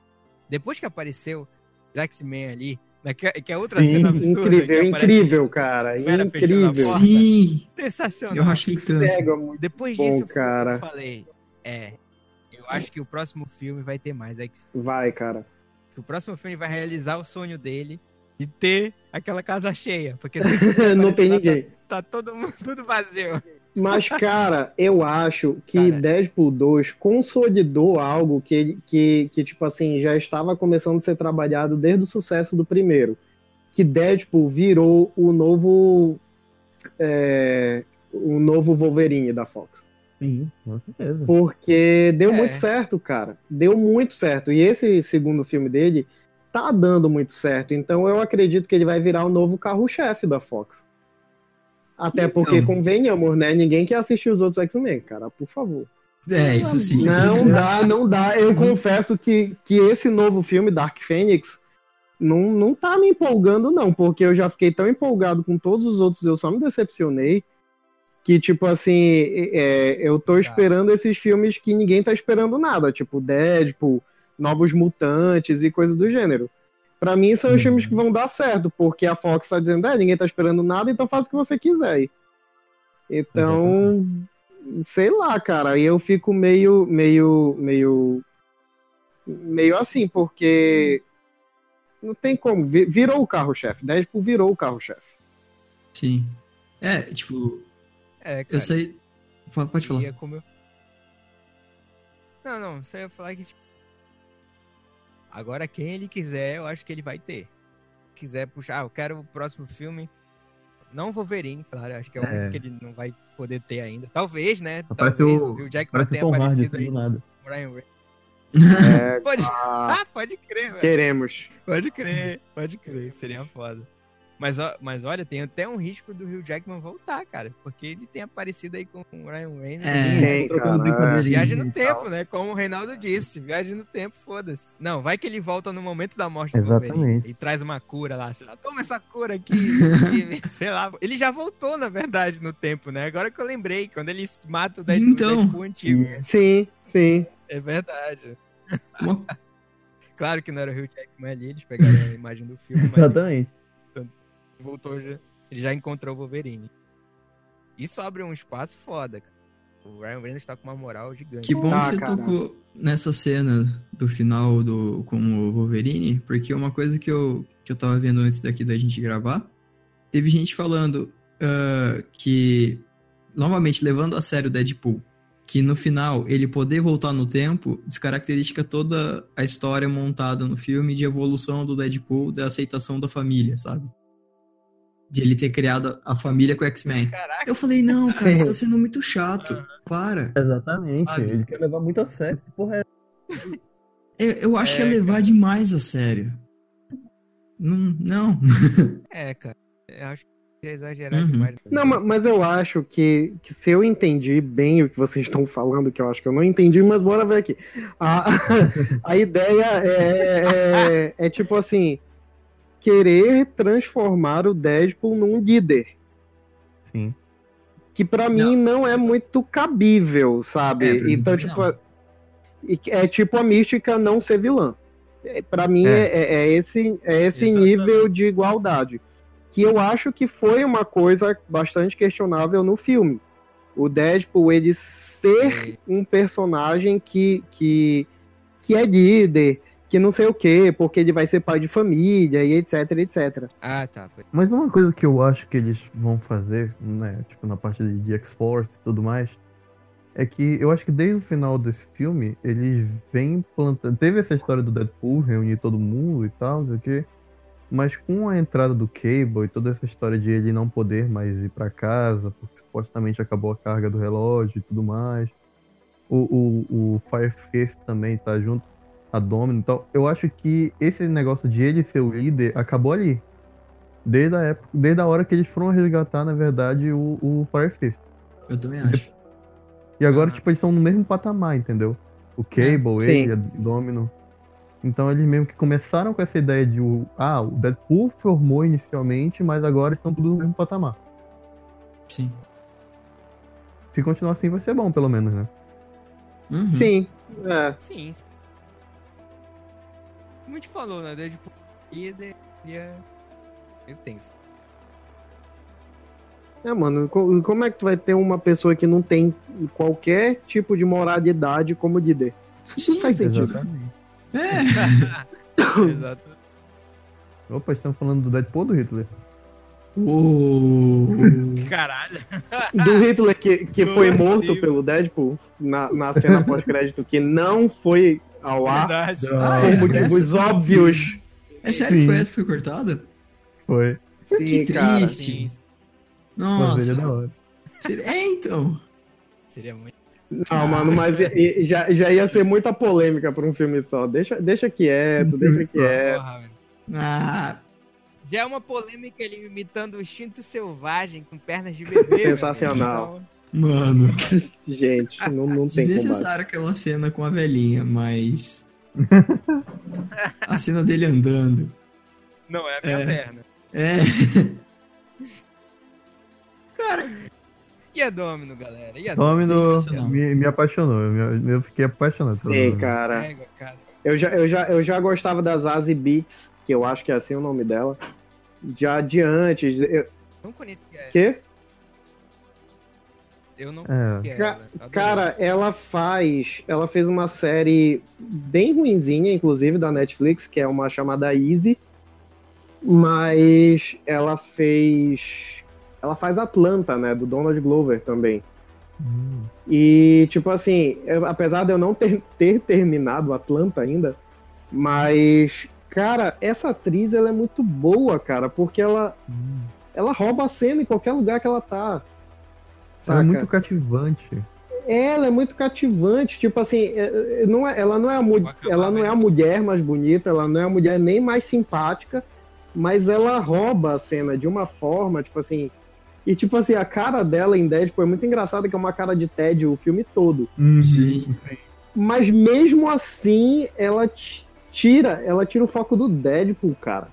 Depois que apareceu X-Men ali, naque- que é outra Sim, cena absurda. que Incrível, incrível, cara. Incrível. Sim, Sensacional. eu achei tanto. Cego, muito Depois bom, disso, cara. eu falei. É. Eu acho que o próximo filme vai ter mais X-Men. Vai, cara. o próximo filme vai realizar o sonho dele de ter aquela casa cheia. Porque [laughs] não tem tá- ninguém. Tá, todo mundo [laughs] tudo vazio. Mas, cara, eu acho que Cara. Deadpool 2 consolidou algo que, que, que, tipo assim, já estava começando a ser trabalhado desde o sucesso do primeiro. Que Deadpool virou o novo. é, o novo Wolverine da Fox. Sim, com certeza. Porque deu É. muito certo, cara. Deu muito certo. E esse segundo filme dele tá dando muito certo. Então eu acredito que ele vai virar o novo carro-chefe da Fox. Até Então. porque, convenhamos, né? Ninguém quer assistir os outros X-Men, cara. Por favor. É, isso sim. Não [laughs] dá, não dá. Eu confesso que, que esse novo filme, Dark Phoenix, não, não tá me empolgando, não. Porque eu já fiquei tão empolgado com todos os outros, eu só me decepcionei. Que, tipo assim, é, eu tô esperando esses filmes que ninguém tá esperando nada. Tipo, Deadpool, Novos Mutantes e coisas do gênero. Pra mim, são os Uhum. filmes que vão dar certo, porque a Fox tá dizendo, é, ninguém tá esperando nada, então faz o que você quiser. Então, sei lá, cara, aí eu fico meio, meio, meio, meio assim, porque não tem como, vi- virou o carro-chefe, Deadpool virou o carro-chefe. Sim. É, tipo, É, cara. eu sei. Pode falar. E é como eu... Não, não, só ia falar que, tipo... Agora, quem ele quiser, eu acho que ele vai ter. Quiser puxar, ah, eu quero o próximo filme. Não Wolverine, claro, acho que é o É. único que ele não vai poder ter ainda. Talvez, né? Parece Talvez o- o, Jackman Parece tenha Tom Hardy, aparecido assim, aí. do nada. Ryan Reynolds. É, [laughs] Pode... ah, [laughs] Ah, pode crer, velho. queremos. Pode crer, pode crer, seria foda. Mas, ó- mas olha, tem até um risco do Hugh Jackman voltar, cara. Porque ele tem aparecido aí com o Ryan Reynolds. É. Tem, trocando cara, brincadeira. Viagem no tempo, tal. né? Como o Reinaldo disse, viagem no tempo, foda-se. Não, vai que ele volta no momento da morte do Exatamente. Wolverine e traz uma cura lá, sei lá, toma essa cura aqui, e, [laughs] sei lá. Ele já voltou, na verdade, no tempo, né? Agora que eu lembrei, quando ele mata o Deadpool, Então. Deadpool antigo. né? Sim, sim. É verdade. [laughs] Claro que não era o Hugh Jackman ali, eles pegaram a imagem do filme, mas Exatamente. Voltou já. Ele já encontrou o Wolverine. Isso abre um espaço foda, cara. O Ryan Reynolds tá com uma moral gigante. Que bom Tá, que você cara. tocou nessa cena do final do com o Wolverine, porque uma coisa que eu, que eu tava vendo antes daqui da gente gravar, teve gente falando ah, que, novamente, levando a sério o Deadpool, que no final ele poder voltar no tempo descaracterística toda a história montada no filme de evolução do Deadpool, da aceitação da família, sabe? De ele ter criado a família com o X-Men. Caraca, Eu falei, não, cara, Sim. você tá sendo muito chato. Para. Exatamente. Sabe? Ele quer levar muito a sério. Que Porra, é Eu, eu acho que é É, levar demais a sério. Não, não. [laughs] é, cara. Eu acho que é exagerar Uhum. demais. Não, ma- mas eu acho que, que se eu entendi bem o que vocês estão falando, que eu acho que eu não entendi, mas bora ver aqui. A, [laughs] a ideia é, é, é tipo assim: querer transformar o Deadpool num líder. Sim. Que pra mim não é muito cabível, É, sabe? mim então, tipo, e- é tipo a mística não ser vilã. É, Pra mim É. é, é- é esse, é esse Exatamente. nível de igualdade. Que eu acho que foi uma coisa bastante questionável no filme. O Deadpool, ele ser um personagem que, que, que é líder, que não sei o quê, porque ele vai ser pai de família e etc, etc. Ah, tá. Mas uma coisa que eu acho que eles vão fazer, né, tipo na parte de, X-Force e tudo mais, é que eu acho que desde o final desse filme, eles vêm plantando. Teve essa história do Deadpool, reunir todo mundo e tal, não sei o quê. Mas com a entrada do Cable e toda essa história de ele não poder mais ir pra casa, porque supostamente acabou a carga do relógio e tudo mais. O, o, o Firefist também tá junto, a Domino. Então, eu acho que esse negócio de ele ser o líder acabou ali. Desde a época, desde a hora que eles foram resgatar, na verdade, o, o Firefist. Eu também acho. E agora, Ah. tipo, eles estão no mesmo patamar, entendeu? O Cable, Sim. ele, a Domino. Então eles mesmo que começaram com essa ideia de o. Ah, o Deadpool formou inicialmente, mas agora estão tudo no mesmo patamar. Sim. Se continuar assim, vai ser bom, pelo menos, né? Uhum. Sim, é. Sim. Como a gente falou, né? Deadpool líder e é. Eu tenso. É, mano, co- como é que tu vai ter uma pessoa que não tem qualquer tipo de moralidade como líder? Isso não faz sentido. Exatamente. É. [laughs] Exato. Opa, estamos falando do Deadpool ou do Hitler? Uou. Caralho. Do Hitler que, que foi morto assim? pelo Deadpool na, na cena pós-crédito que não foi ao ar Verdade. Ah, por é? motivos Essa? óbvios. É sério que Sim. foi essa que foi cortada? Foi. Sim, que cara. triste. Sim, Mas ele é Nossa. da hora. Seria- É, então. seria muito. Não, mano, mas já, já ia ser muita polêmica pra um filme só. Deixa, deixa quieto, Um deixa quieto. Ah, Já é uma polêmica ele imitando o instinto selvagem com pernas de bebê. Sensacional. velho. Mano. [laughs] Gente, não, não tem combate. Desnecessário aquela cena com a velhinha, mas. a cena dele andando. Não é a minha É. perna. É. [laughs] E a Domino, galera? E a Domino sensacional. me, me apaixonou. Eu, me- eu fiquei apaixonado. Sim, Domino. cara. Égua, cara. Eu já, eu, já, eu já gostava das Azi Beats, que eu acho que é assim o nome dela. Já de antes. Eu, Não conhecia ela. Eu não É. ela. Adorei. Cara, ela faz. Ela fez uma série bem ruinzinha, inclusive, da Netflix, que é uma chamada Easy. Mas ela fez. Ela faz Atlanta, né? Do Donald Glover também. Hum. E, tipo assim, eu- apesar de eu não ter, ter terminado Atlanta ainda, mas, cara, essa atriz, ela é muito boa, cara, porque ela, Hum. ela rouba a cena em qualquer lugar que ela tá. Ela Saca? é muito cativante. Ela é muito cativante, tipo assim, é- é- não é- ela, não é a ela não é a mulher mais bonita, ela não é a mulher nem mais simpática, mas ela rouba a cena de uma forma, tipo assim. E tipo assim, a cara dela em Deadpool é muito engraçada, que é uma cara de tédio o filme todo. Uhum. Sim. Mas mesmo assim, ela tira, ela tira o foco do Deadpool, cara.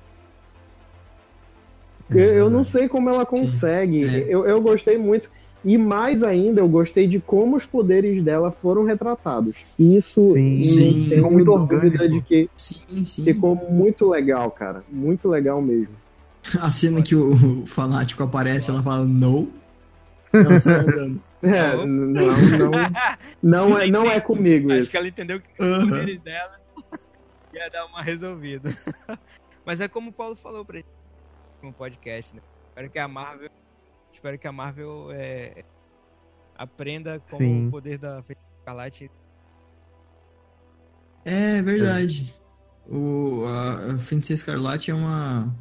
Eu, eu não sei como ela consegue. É. Eu, eu gostei muito. E mais ainda, eu gostei de como os poderes dela foram retratados. Isso Sim. não Ficou muito orgânico. de que Sim, sim. ficou muito legal, cara. Muito legal mesmo. [laughs] A cena que o fanático aparece, ela fala no. Ela sai andando. [laughs] É, Não. não, não, não, é, não é comigo Acho isso. que ela entendeu que os poderes dela [laughs] ia dar uma resolvida. Mas é como o Paulo falou pra gente no podcast, né? Espero que a Marvel. Espero que a Marvel é, aprenda com Sim. o poder da Feiticeira Escarlate. É verdade. O, a, a Feiticeira Escarlate é uma.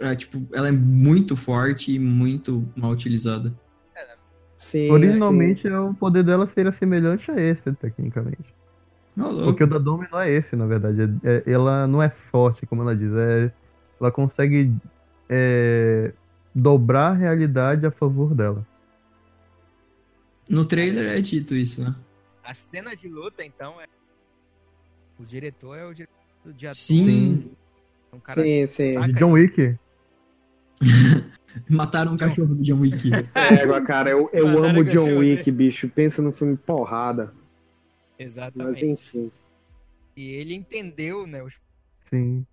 É, tipo, ela é muito forte e muito mal utilizada. Sim, Originalmente o poder dela seria semelhante a esse, tecnicamente. Ô, louco. Porque o da Domi não é esse, na verdade. É- é- ela não é forte, como ela diz. É, ela consegue é, dobrar a realidade a favor dela. No trailer é dito isso, né? A cena de luta, então, é. O diretor é o diretor de ator. Sim. É um cara Sim, sim. De John Wick. [laughs] Mataram o cachorro do John Wick. [laughs] Égua, cara, eu, eu Mas amo John Wick, bicho. Pensa no filme porrada. Mas Exatamente. enfim. E ele entendeu, né? os- Sim.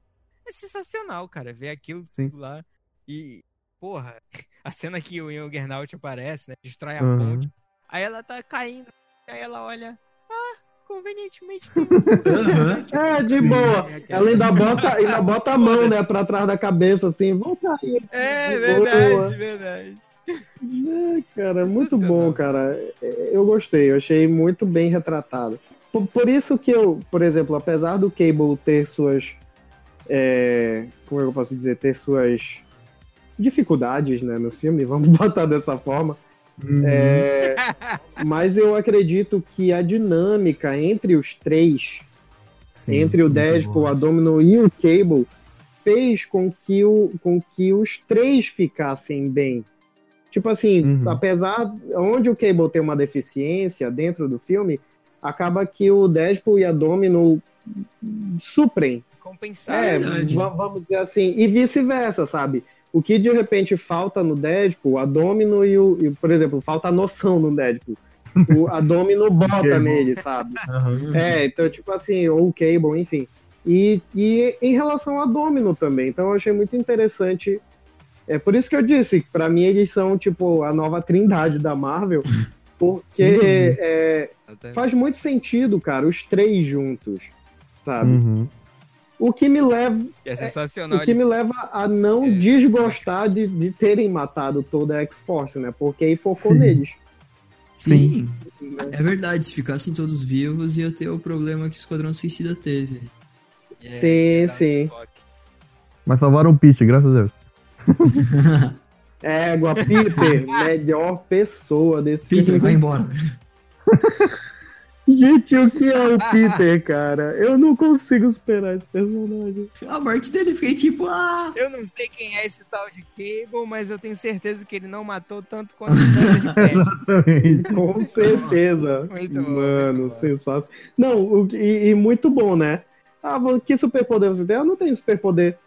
É sensacional, cara, ver aquilo Sim. tudo lá. E, porra, [laughs] a cena que o Juggernaut aparece, né? Destrói a Aham. ponte. Aí ela tá caindo. Aí ela olha. Ah, convenientemente [laughs] tem. Aham. É, de boa. Ela ainda bota, ainda bota a mão, né, pra trás da cabeça, assim. Volta aí. É, De verdade, boa. verdade. É, cara, muito bom, cara. É, Eu gostei, eu achei muito bem retratado. Por, por isso que eu, por exemplo, apesar do Cable ter suas. é, como eu posso dizer? Ter suas dificuldades né, no filme, vamos [laughs] botar dessa forma. Uhum. É, [laughs] mas eu acredito que a dinâmica entre os três, Sim, entre o Deadpool, a Domino e o Cable, fez com que, o, com que os três ficassem bem. Tipo assim, Uhum. apesar onde o Cable tem uma deficiência dentro do filme, acaba que o Deadpool e a Domino suprem Compensar. é, verdade. va- vamos dizer assim, e vice-versa, sabe? O que de repente falta no Deadpool, a Domino e o. e, por exemplo, falta a noção no Deadpool. O, a [laughs] Domino bota nele, sabe? [laughs] Aham. É, então, tipo assim, ou o Cable, enfim. E, e em relação a Domino também. Então eu achei muito interessante. É por isso que eu disse, que pra mim eles são, tipo, a nova trindade da Marvel. [laughs] Porque é, faz muito sentido, cara, os três juntos, sabe? Uhum. O que me leva É sensacional. o que me leva a não É. desgostar de, de terem matado toda a X-Force, né? Porque aí focou Sim. neles. Sim. É verdade, se ficassem todos vivos, ia ter o problema que o Esquadrão Suicida teve. Sim, sim. Mas salvaram o Pete, graças a Deus. [laughs] Égua, Peter, [laughs] melhor pessoa desse Peter, filme. vai embora. [laughs] Gente, o que é o [laughs] Peter, cara? Eu não consigo superar esse personagem. A morte dele, fiquei tipo, ah. Eu não sei quem é esse tal de Cable, mas eu tenho certeza que ele não matou tanto quanto. [laughs] Exatamente. Com certeza. Muito bom, Mano, muito bom. sensacional. Não, o, e, e muito bom, né? Ah, que superpoder você tem? Eu não tenho superpoder.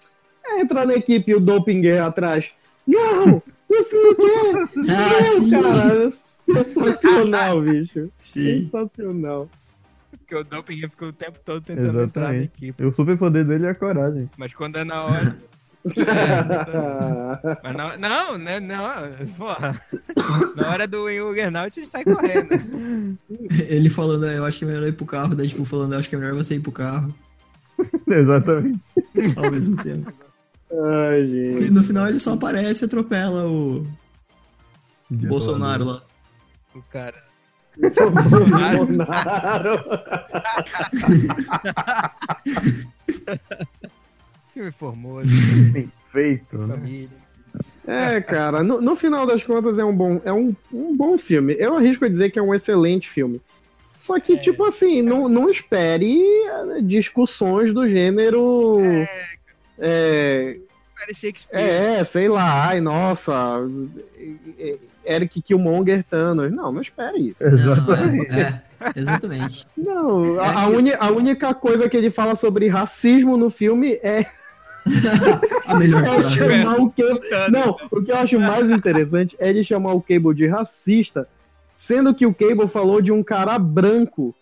É entrar na equipe e o Doppelganger atrás. Não! Não sei o quê! Ah, Não, sim. cara, sensacional, [laughs] bicho. Sim. Sensacional. Porque o Doppelganger ficou o tempo todo tentando entrar na Exatamente. equipe. E o superpoder dele é a coragem. Mas quando é na hora. [laughs] É, exatamente. Mas na, não, né? Não, porra. Na hora do Juggernaut ele sai correndo. [laughs] Ele falando, "Ah, eu acho que é melhor ir pro carro, daí tipo falando, eu acho que é melhor você ir pro carro Exatamente. ao mesmo tempo. Ai, E gente. no final ele só aparece e atropela o Bolsonaro lá. O cara. Bolsonaro. Filme formoso, Feito, né? família. É, cara, no, no final das contas é um bom, é um, um bom filme. Eu arrisco a dizer que é um excelente filme. Só que, É. tipo assim, não, não espere eh, discussões do gênero. É, Shakespeare. É, sei lá, ai, nossa. É, é, Eric Killmonger Thanos. Não, mas espera isso. Exatamente. Não, é, é, exatamente. Não, a, a, uni- a única coisa que ele fala sobre racismo no filme é, [laughs] A melhor é frase. chamar o Cable. Não, o que eu acho mais interessante é ele chamar o Cable de racista, sendo que o Cable falou de um cara branco.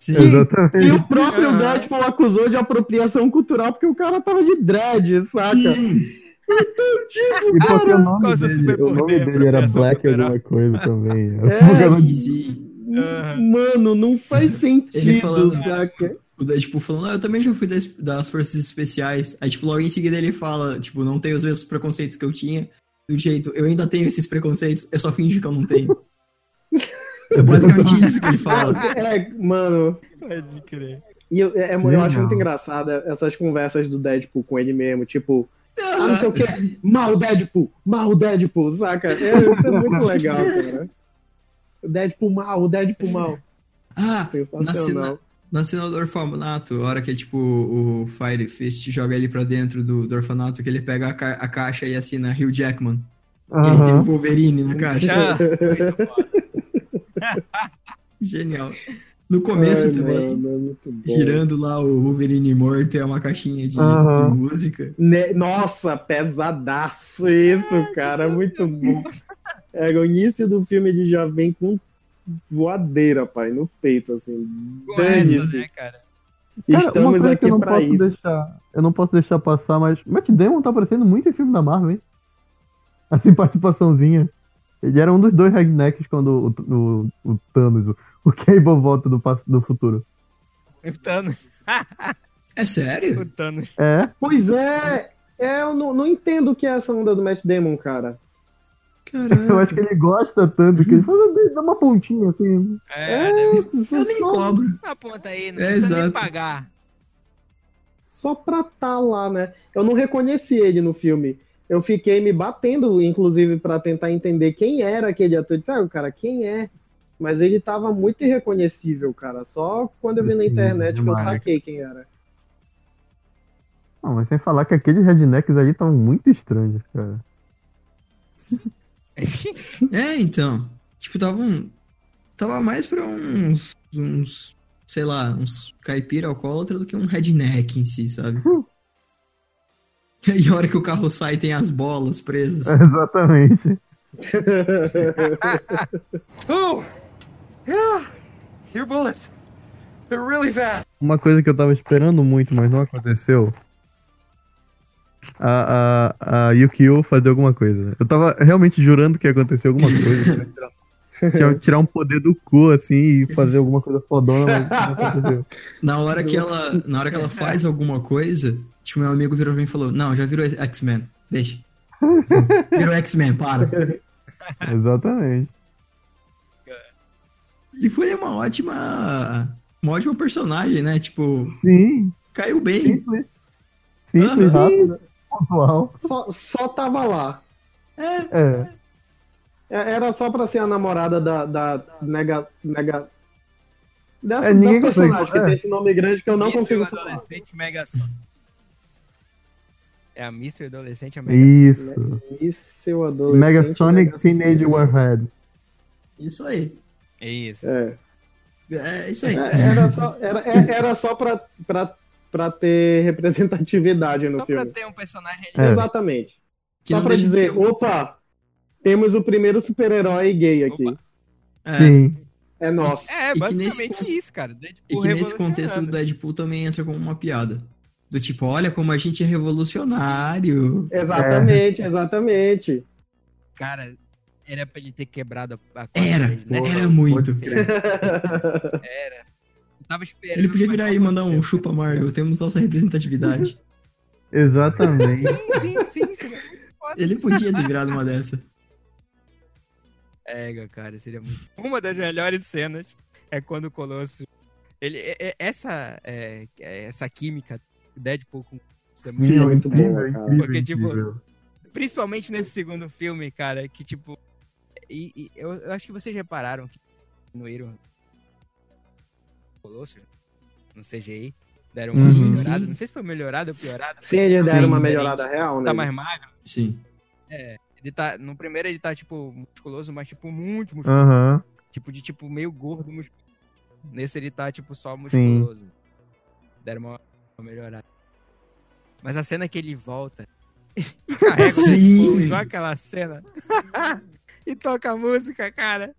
Sim. E Exatamente. o próprio. Deadpool acusou de apropriação cultural porque o cara tava de dread, saca? Sim. E porque o nome é o seu dele, o nome dele era Apropriação Black alguma coisa também. É. [laughs] De- sim. Aham. Mano, não faz sentido, Ele falando- saca? O Deadpool falando, ah, eu também já fui das, das forças especiais. Aí, tipo, logo em seguida ele fala, tipo, não tenho os mesmos preconceitos que eu tinha. Do jeito, eu ainda tenho esses preconceitos, eu só finjo que eu não tenho. [laughs] É basicamente isso que ele fala. É, mano. Pode crer. E eu, é, eu acho muito engraçado essas conversas do Deadpool com ele mesmo, tipo, ah, não sei o que, mal Deadpool, mal Deadpool, saca? É, isso é muito [laughs] legal, cara. Deadpool mal, Deadpool mal. Ah, na Sensacional. na cena do orfanato, a hora que, tipo, o Fire Fist joga ele pra dentro do, do orfanato, que ele pega a, ca- a caixa e assina Hugh Jackman. E aí tem o. Wolverine na caixa. [laughs] Ah, [laughs] Genial. No começo Ai, também, mano, é muito bom. girando lá o Wolverine morto, é uma caixinha de, de música. Ne- Nossa, pesadaço isso, cara, muito bom. É, o início do filme ele já vem com voadeira, pai, no peito, assim. essa, Dane-se. né, cara? Estamos coisa que aqui eu não pra posso isso. deixar. Eu não posso deixar passar, mas Matt Damon tá aparecendo muito em filme da Marvel, hein? Assim, [laughs] participaçãozinha. Ele era um dos dois rednecks quando o, o, o Thanos, o, o Cable volta do, do futuro. O Thanos. É sério? O Thanos. É, Pois é, é, eu não, não entendo o que é essa onda do Matt Damon, cara. Caraca. eu acho que ele gosta tanto que ele fala, dá uma pontinha assim. É, deve isso Eu nem só, cobro. uma ponta aí, não É, precisa nem exato. pagar. só pra tá lá, né? Eu não reconheci ele no filme. Eu fiquei me batendo, inclusive, pra tentar entender quem era aquele ator. Eu Disse, ah, cara, quem é? Mas ele tava muito irreconhecível, cara. Só quando eu vi na internet que eu saquei quem era. Não, mas sem falar que aqueles rednecks ali estavam muito estranhos, cara. [laughs] É, então. Tipo, tava um. Tava mais pra uns. uns sei lá, uns caipira alcoólatra do que um redneck em si, sabe? [laughs] E a hora que o carro sai tem as bolas presas. [laughs] Exatamente. Oh! Uma coisa que eu tava esperando muito, mas não aconteceu. A, a, a Yukio fazer alguma coisa. Eu tava realmente jurando que ia acontecer alguma coisa. [laughs] Que tirar um poder do cu, assim, e fazer alguma coisa fodona, mas não aconteceu. [laughs] Na hora que ela. Na hora que ela faz alguma coisa, tipo, meu amigo virou pra mim e falou: Não, já virou X-Men. Deixa. [laughs] Virou X-Men, para. Exatamente. E foi uma ótima. Uma ótima personagem, né? Tipo, Sim, caiu bem. simples. Simples, Ah, rápido, pontual. Só, só tava lá. É. É- Era só pra ser a namorada da, da nega. nega dessa É, ninguém da personagem consegue, que é. tem esse nome grande que eu não consigo falar. adolescente Mega. É a Míssil adolescente a Mega. Isso. Eu adolescente. Mega Sonic Mega Teenage. Warhead. Isso aí. É isso. É. É isso aí. É, Era só, era, é- era só pra, pra, pra ter representatividade no Só pra filme. ter um personagem É. Exatamente. Que só pra dizer, ser um- opa, temos o primeiro super-herói gay aqui. Opa. É. Sim. É nosso. É, que nesse basicamente con- isso, cara. Deadpool E que nesse contexto do. Deadpool também entra como uma piada. Do tipo, olha como a gente é revolucionário. Exatamente, exatamente. Cara, era pra ele ter quebrado a, Era, vez, né? era muito. [laughs] Era. Eu tava esperando. Ele podia virar aí e mandar um chupa Marvel, temos nossa representatividade. [laughs] Exatamente. Sim, sim, sim. Ele podia ter virado uma dessa. É, cara, seria muito. Uma das melhores cenas é quando o Colosso. Ele, é- é- essa, é, é, essa química Deadpool com. é muito Sim, bom, muito bom, incrível, incrível, Porque, tipo. Principalmente nesse segundo filme, cara, que tipo. E, e eu, eu acho que vocês repararam que no Iron Colossus, no CGI, Deram uma Sim, melhorada. sim. Não sei se foi melhorada ou piorada. Sim, eles deram Sim, uma melhorada real, né? Tá mais magro. Sim. Ele tá. No primeiro ele tá, tipo, musculoso, mas tipo, muito musculoso. Aham. Tipo, de tipo, meio gordo musculoso. Nesse ele tá, tipo, só musculoso. Deram uma, uma melhorada. Mas a cena que ele volta [laughs] e carrega o Sim. Igual aquela cena. [laughs] e toca a música, cara.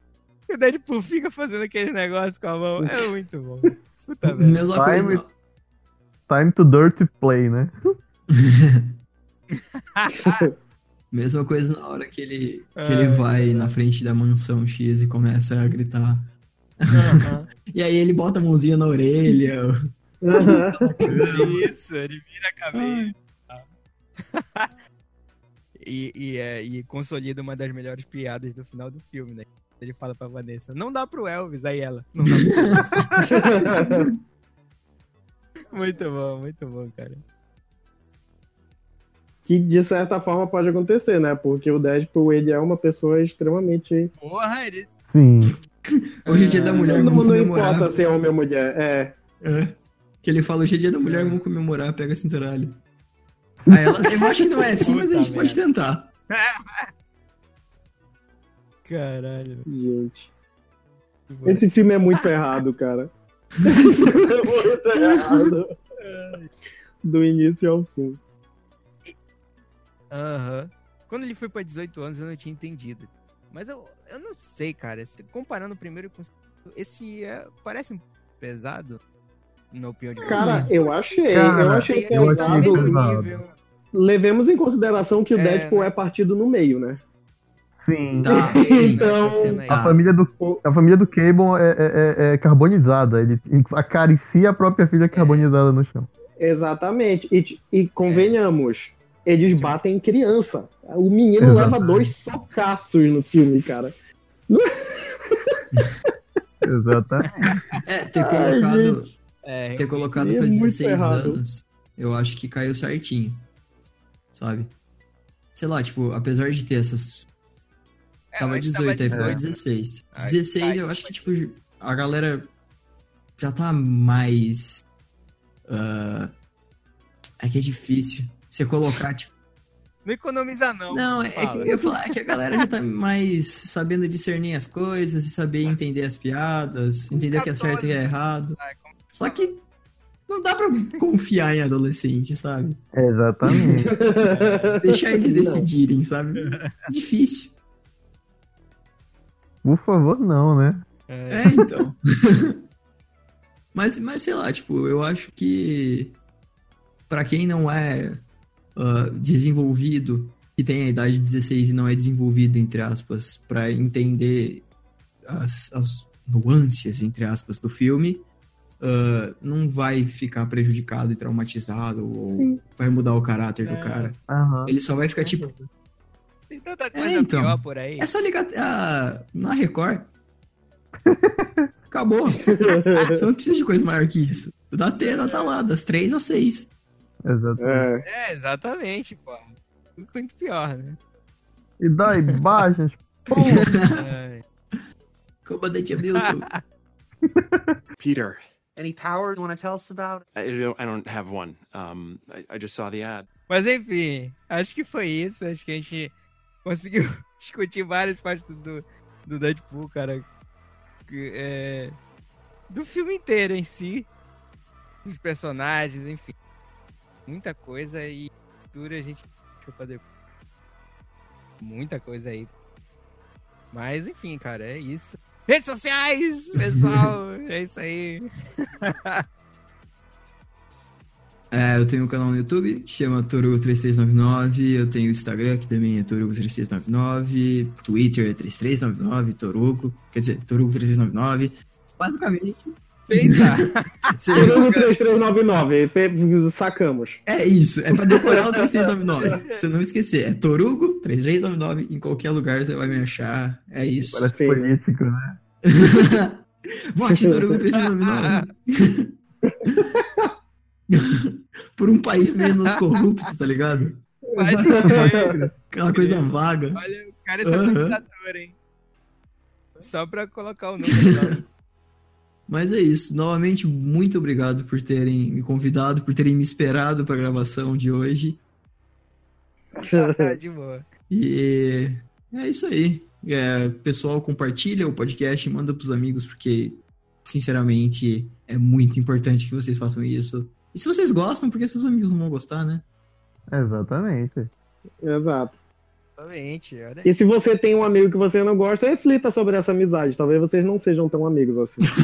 E o Deadpool fica fazendo aquele negócio com a mão. É muito bom. Puta merda. Mesma Vai, coisa. me- na- Time to dirty play, né? [laughs] Mesma coisa na hora que ele, que ele vai na frente da mansão X e começa a gritar. Aham. [laughs] E aí ele bota a mãozinha na orelha. [laughs] Isso, ele vira a cabeça. E, e, é, e consolida uma das melhores piadas do final do filme, né? Ele fala pra Vanessa, não dá pro Elvis, aí ela. Não dá pro Elvis. [laughs] muito bom, muito bom, cara. que de certa forma pode acontecer, né? Porque o Deadpool, ele é uma pessoa extremamente... Porra, ele. Sim. [laughs] Hoje é dia da mulher, não, não importa se é homem ou mulher, é. É. Que ele fala, hoje é dia da mulher, vamos comemorar, pega a cinturalha. Aí ela, eu acho que não é assim, mas a gente pode tentar. [laughs] Caralho. Gente. Esse filme é muito errado, cara. Esse filme é muito errado. Do início ao fim. Aham. Quando ele foi pra 18 anos, eu não tinha entendido. Mas eu, eu não sei, cara. Comparando o primeiro com o segundo, esse é, parece um pesado, na opinião de Cara, vocês. eu achei, Cara, eu achei pesado. nível. Levemos em consideração que o É, Deadpool né? é partido no meio, né? Sim. Tá, sim. [laughs] Então. A família do, a família do Cable é, é- é- é carbonizada. Ele acaricia a própria filha carbonizada no chão. Exatamente. E, e convenhamos, eles batem em criança. O menino Exatamente. leva dois socaços no filme, cara. [laughs] Exatamente. É, ter Ai, colocado, É, ter colocado é pra muito 16 errado. anos, eu acho que caiu certinho. Sabe? Sei lá, tipo, apesar de ter essas. é, Tava antes 18, aí foi né? 16. Aí 16, caiu, eu acho que, tipo, a galera já tá mais. ah, é que é difícil. Você colocar, tipo. Não economiza, não. Não, é, é que eu ia falar é que a galera já tá mais sabendo discernir as coisas e saber [laughs] entender as piadas, entender o que é certo e o que é 14. errado. Ai, Só que não dá pra [laughs] confiar em adolescente, sabe? Exatamente. [laughs] Deixar eles Não. decidirem, sabe? Difícil. Por favor, não, né? É, É, então. [laughs] mas, mas sei lá, tipo, eu acho que pra quem não é ah, desenvolvido, que tem a idade de 16 e não é desenvolvido, entre aspas, pra entender as, as nuances, entre aspas, do filme, ah, não vai ficar prejudicado e traumatizado ou vai mudar o caráter do É. cara. Aham. Ele só vai ficar tipo, Tem tanta coisa então. pior por aí. é só ligar ah, na Record. [laughs] Acabou. Você não precisa de coisa maior que isso. O da Atena tá lá, das 3 às 6. Exatamente. É. É, exatamente, pô. Muito pior, né? E dá imagens. [laughs] Pô, É. Comandante Hamilton. [laughs] Peter. Any powers you want to tell us about? I don't, I don't have one. Um, I, I just saw the ad. Mas enfim, acho que foi isso. Acho que a gente conseguiu [laughs] discutir várias partes do, do Deadpool, cara. Que, é, do filme inteiro em si. Dos personagens, enfim. Muita coisa e cultura a gente deixou pra depois. Muita coisa aí. Mas enfim, cara, é isso. Redes sociais, pessoal. [laughs] é isso aí. É, eu tenho um canal no YouTube que chama Torugo3399. Eu tenho o Instagram que também é Torugo3399. Twitter é 3399, Torugo. Quer dizer, Torugo3399. Basicamente, Eita! [laughs] você Jogo 3399, pe- sacamos. É isso, é pra decorar o 3399. [laughs] pra você não esquecer. É Torugo 3399. Em qualquer lugar você vai me achar. É isso. Parece Sim. político, né? [laughs] Vote Torugo 3399. Por um país menos corrupto, tá ligado? Aquela coisa vaga. Olha, o cara é seu Aham. candidator, hein? Só pra colocar o número lá. Mas é isso. Novamente, muito obrigado por terem me convidado, por terem me esperado para a gravação de hoje. Tá [laughs] de boa. E é isso aí. É, pessoal, compartilha o podcast, manda pros amigos, porque, sinceramente, é muito importante que vocês façam isso. E se vocês gostam, porque seus amigos não vão gostar, né? Exatamente. Exato. Exatamente. E se você tem um amigo que você não gosta, reflita sobre essa amizade. Talvez vocês não sejam tão amigos assim. [laughs]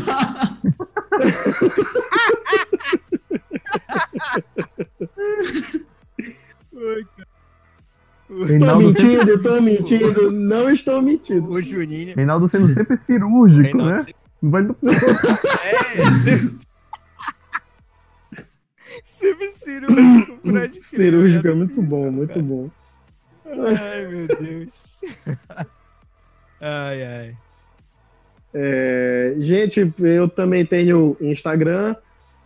Tô mentindo, tô mentindo, não estou mentindo. O Juninho. Reinaldo sendo sempre cirúrgico, Reinaldo né? [laughs] sempre- vai do... É, sempre- cirúrgico, Fred. [laughs] Cirúrgico é muito bom, muito bom. Ai, meu Deus. [laughs] Ai, ai. É, gente, eu também tenho Instagram,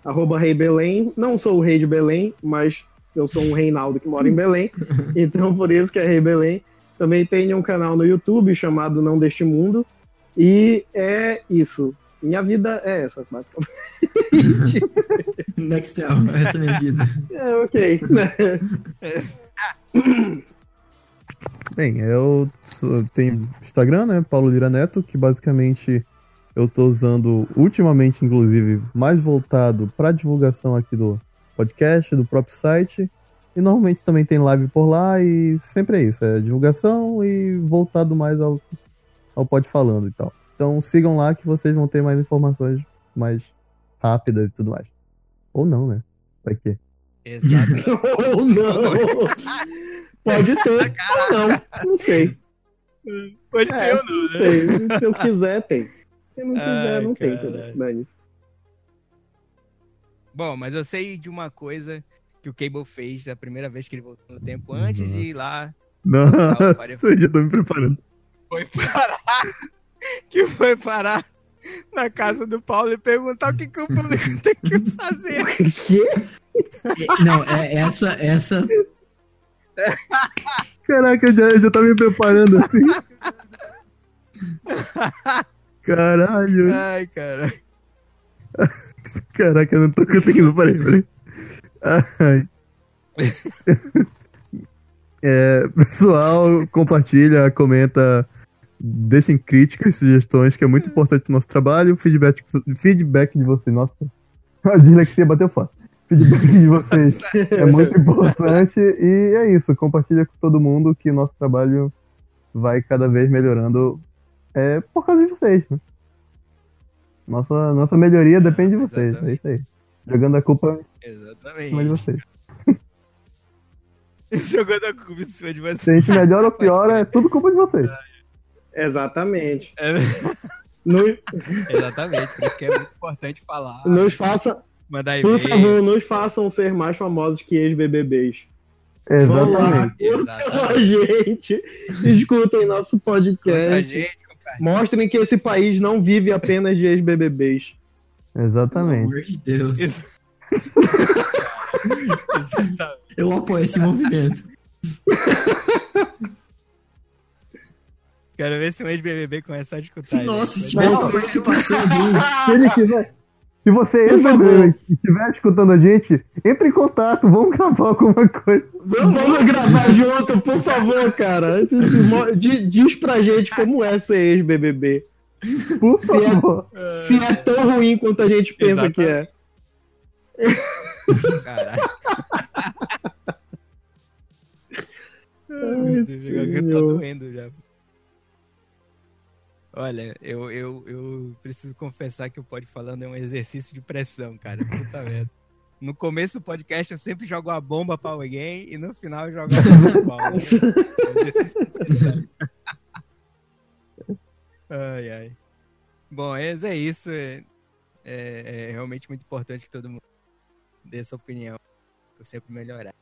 arroba Rei Belém. Não sou o rei de Belém, mas eu sou um Reinaldo que mora em Belém. [laughs] Então, por isso que é Rei Belém. Também tenho um canal no YouTube chamado Não Deste Mundo. E é isso. Minha vida é essa, basicamente. [laughs] Nextel, essa é a minha vida. É, ok. Bem, eu tenho Instagram, né? Paulo Lira Neto, que basicamente eu tô usando ultimamente, inclusive, mais voltado para divulgação aqui do podcast, do próprio site. E normalmente também tem live por lá e sempre é isso, é divulgação e voltado mais ao, ao pod falando e tal. Então sigam lá que vocês vão ter mais informações mais rápidas e tudo mais. Ou não, né? Vai que. Exato. Ou não. [laughs] Pode [laughs] ter, ou não. Não sei. Pode É, ter ou não, não né? sei. Se eu quiser, tem. Se não quiser, Ai, não tem. caralho. entendeu? Dane-se. Bom, mas eu sei de uma coisa que o Cable fez da primeira vez que ele voltou no tempo, antes de ir lá, Nossa, faria- [laughs] eu já tô me preparando. foi parar. [laughs] que foi parar na casa do Paulo e perguntar o que, que o público tem que fazer. Quê? É, Não, é essa, essa. [laughs] Caraca, eu já, eu já tá me preparando assim. [laughs] Caralho. Ai, cara. [laughs] Caraca, eu não tô conseguindo. Peraí, peraí. Ai. É, pessoal, compartilha, comenta, deixem críticas, sugestões, que é muito importante pro nosso trabalho. Feedback, feedback de vocês. Nossa, a dislexia bateu forte. Feedback de [laughs] vocês é muito importante. E é isso, compartilha com todo mundo que o nosso trabalho vai cada vez melhorando é, por causa de vocês. Né? Nossa, nossa melhoria depende de vocês. É isso aí. [laughs] Jogando a culpa em cima de Exatamente. vocês. Jogando a culpa em cima de Se a gente melhora ou piora, é tudo culpa de vocês. Exatamente. É, Nos, [laughs] exatamente, por isso que é muito importante falar. nos faça, Mandar por favor, nos façam ser mais famosos que ex-BBBs. Vão lá, Exatamente. curtam a gente, escutem nosso podcast, gente, mostrem que esse país não vive apenas de ex-BBBs. Pelo Exatamente. amor de Deus. [laughs] Eu apoio esse movimento. Quero ver se um ex-BBB começar a escutar. Nossa, se tivesse participação dele. Se ele quiser. Se você e estiver escutando a gente, entre em contato, vamos gravar alguma coisa. Vamos gravar junto, por favor, cara. Di- Diz pra gente como é ser ex-BBB. Por Se é- favor. Se é tão ruim quanto a gente pensa que é. [laughs] Caralho. Ai, meu Deus, agora que tá doendo já. Olha, eu, eu, eu preciso confessar que o Pode Falando é um exercício de pressão, cara. Puta [laughs] merda. No começo do podcast eu sempre jogo a bomba pra alguém e no final eu jogo a bomba pra Paulo. [laughs] É um ai, ai. Bom, mas é isso. É, é- é realmente muito importante que todo mundo dê sua opinião pra sempre melhorar.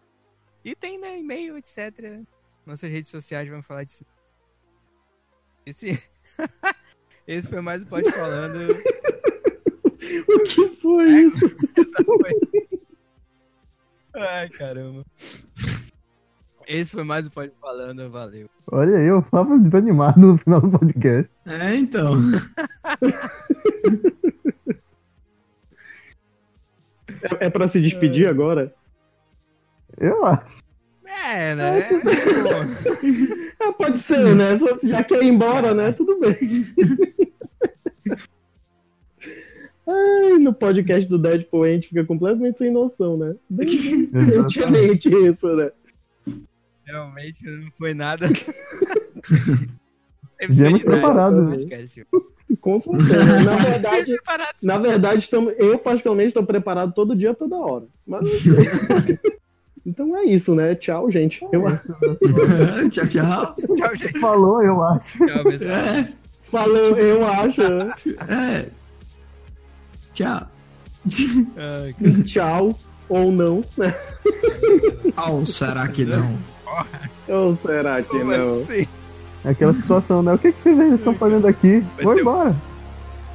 E tem, né, e-mail, etc. Nossas redes sociais vão falar disso. Esse, [laughs] esse foi mais o Pode Falando. [laughs] O que foi isso? [laughs] Essa foi- Ai, caramba. Esse foi mais o Pode Falando, valeu. Olha aí, eu tava desanimado no final do podcast. É, então. É, é pra se despedir agora? Eu acho. É, né? Ah, pode ser, né? Se você já quer ir embora, né? Tudo bem. Ai, no podcast do Deadpool a gente fica completamente sem noção, né? Exatamente. pertinente isso, né? Realmente não foi nada. [laughs] Viemos preparados, né? podcast. Com certeza. Na verdade, Preparado. na verdade estamos, eu particularmente estou preparado todo dia, toda hora. Mas... [laughs] então é isso, né? Tchau, gente. Eu [laughs] tchau, tchau. Tchau, gente. Falou, eu acho. Tchau, pessoal. É, falou, eu acho. é. Tchau. Ai, [laughs] Tchau ou não. né? Ou será que não? Ou será que como não? assim? É aquela situação, né? O que, que vocês estão fazendo aqui? Vai embora.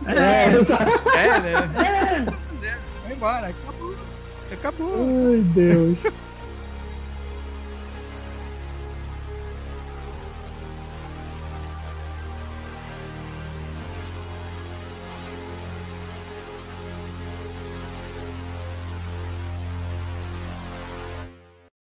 É, exato. É, né? Vai embora. Acabou. Acabou. Ai, Deus. [laughs]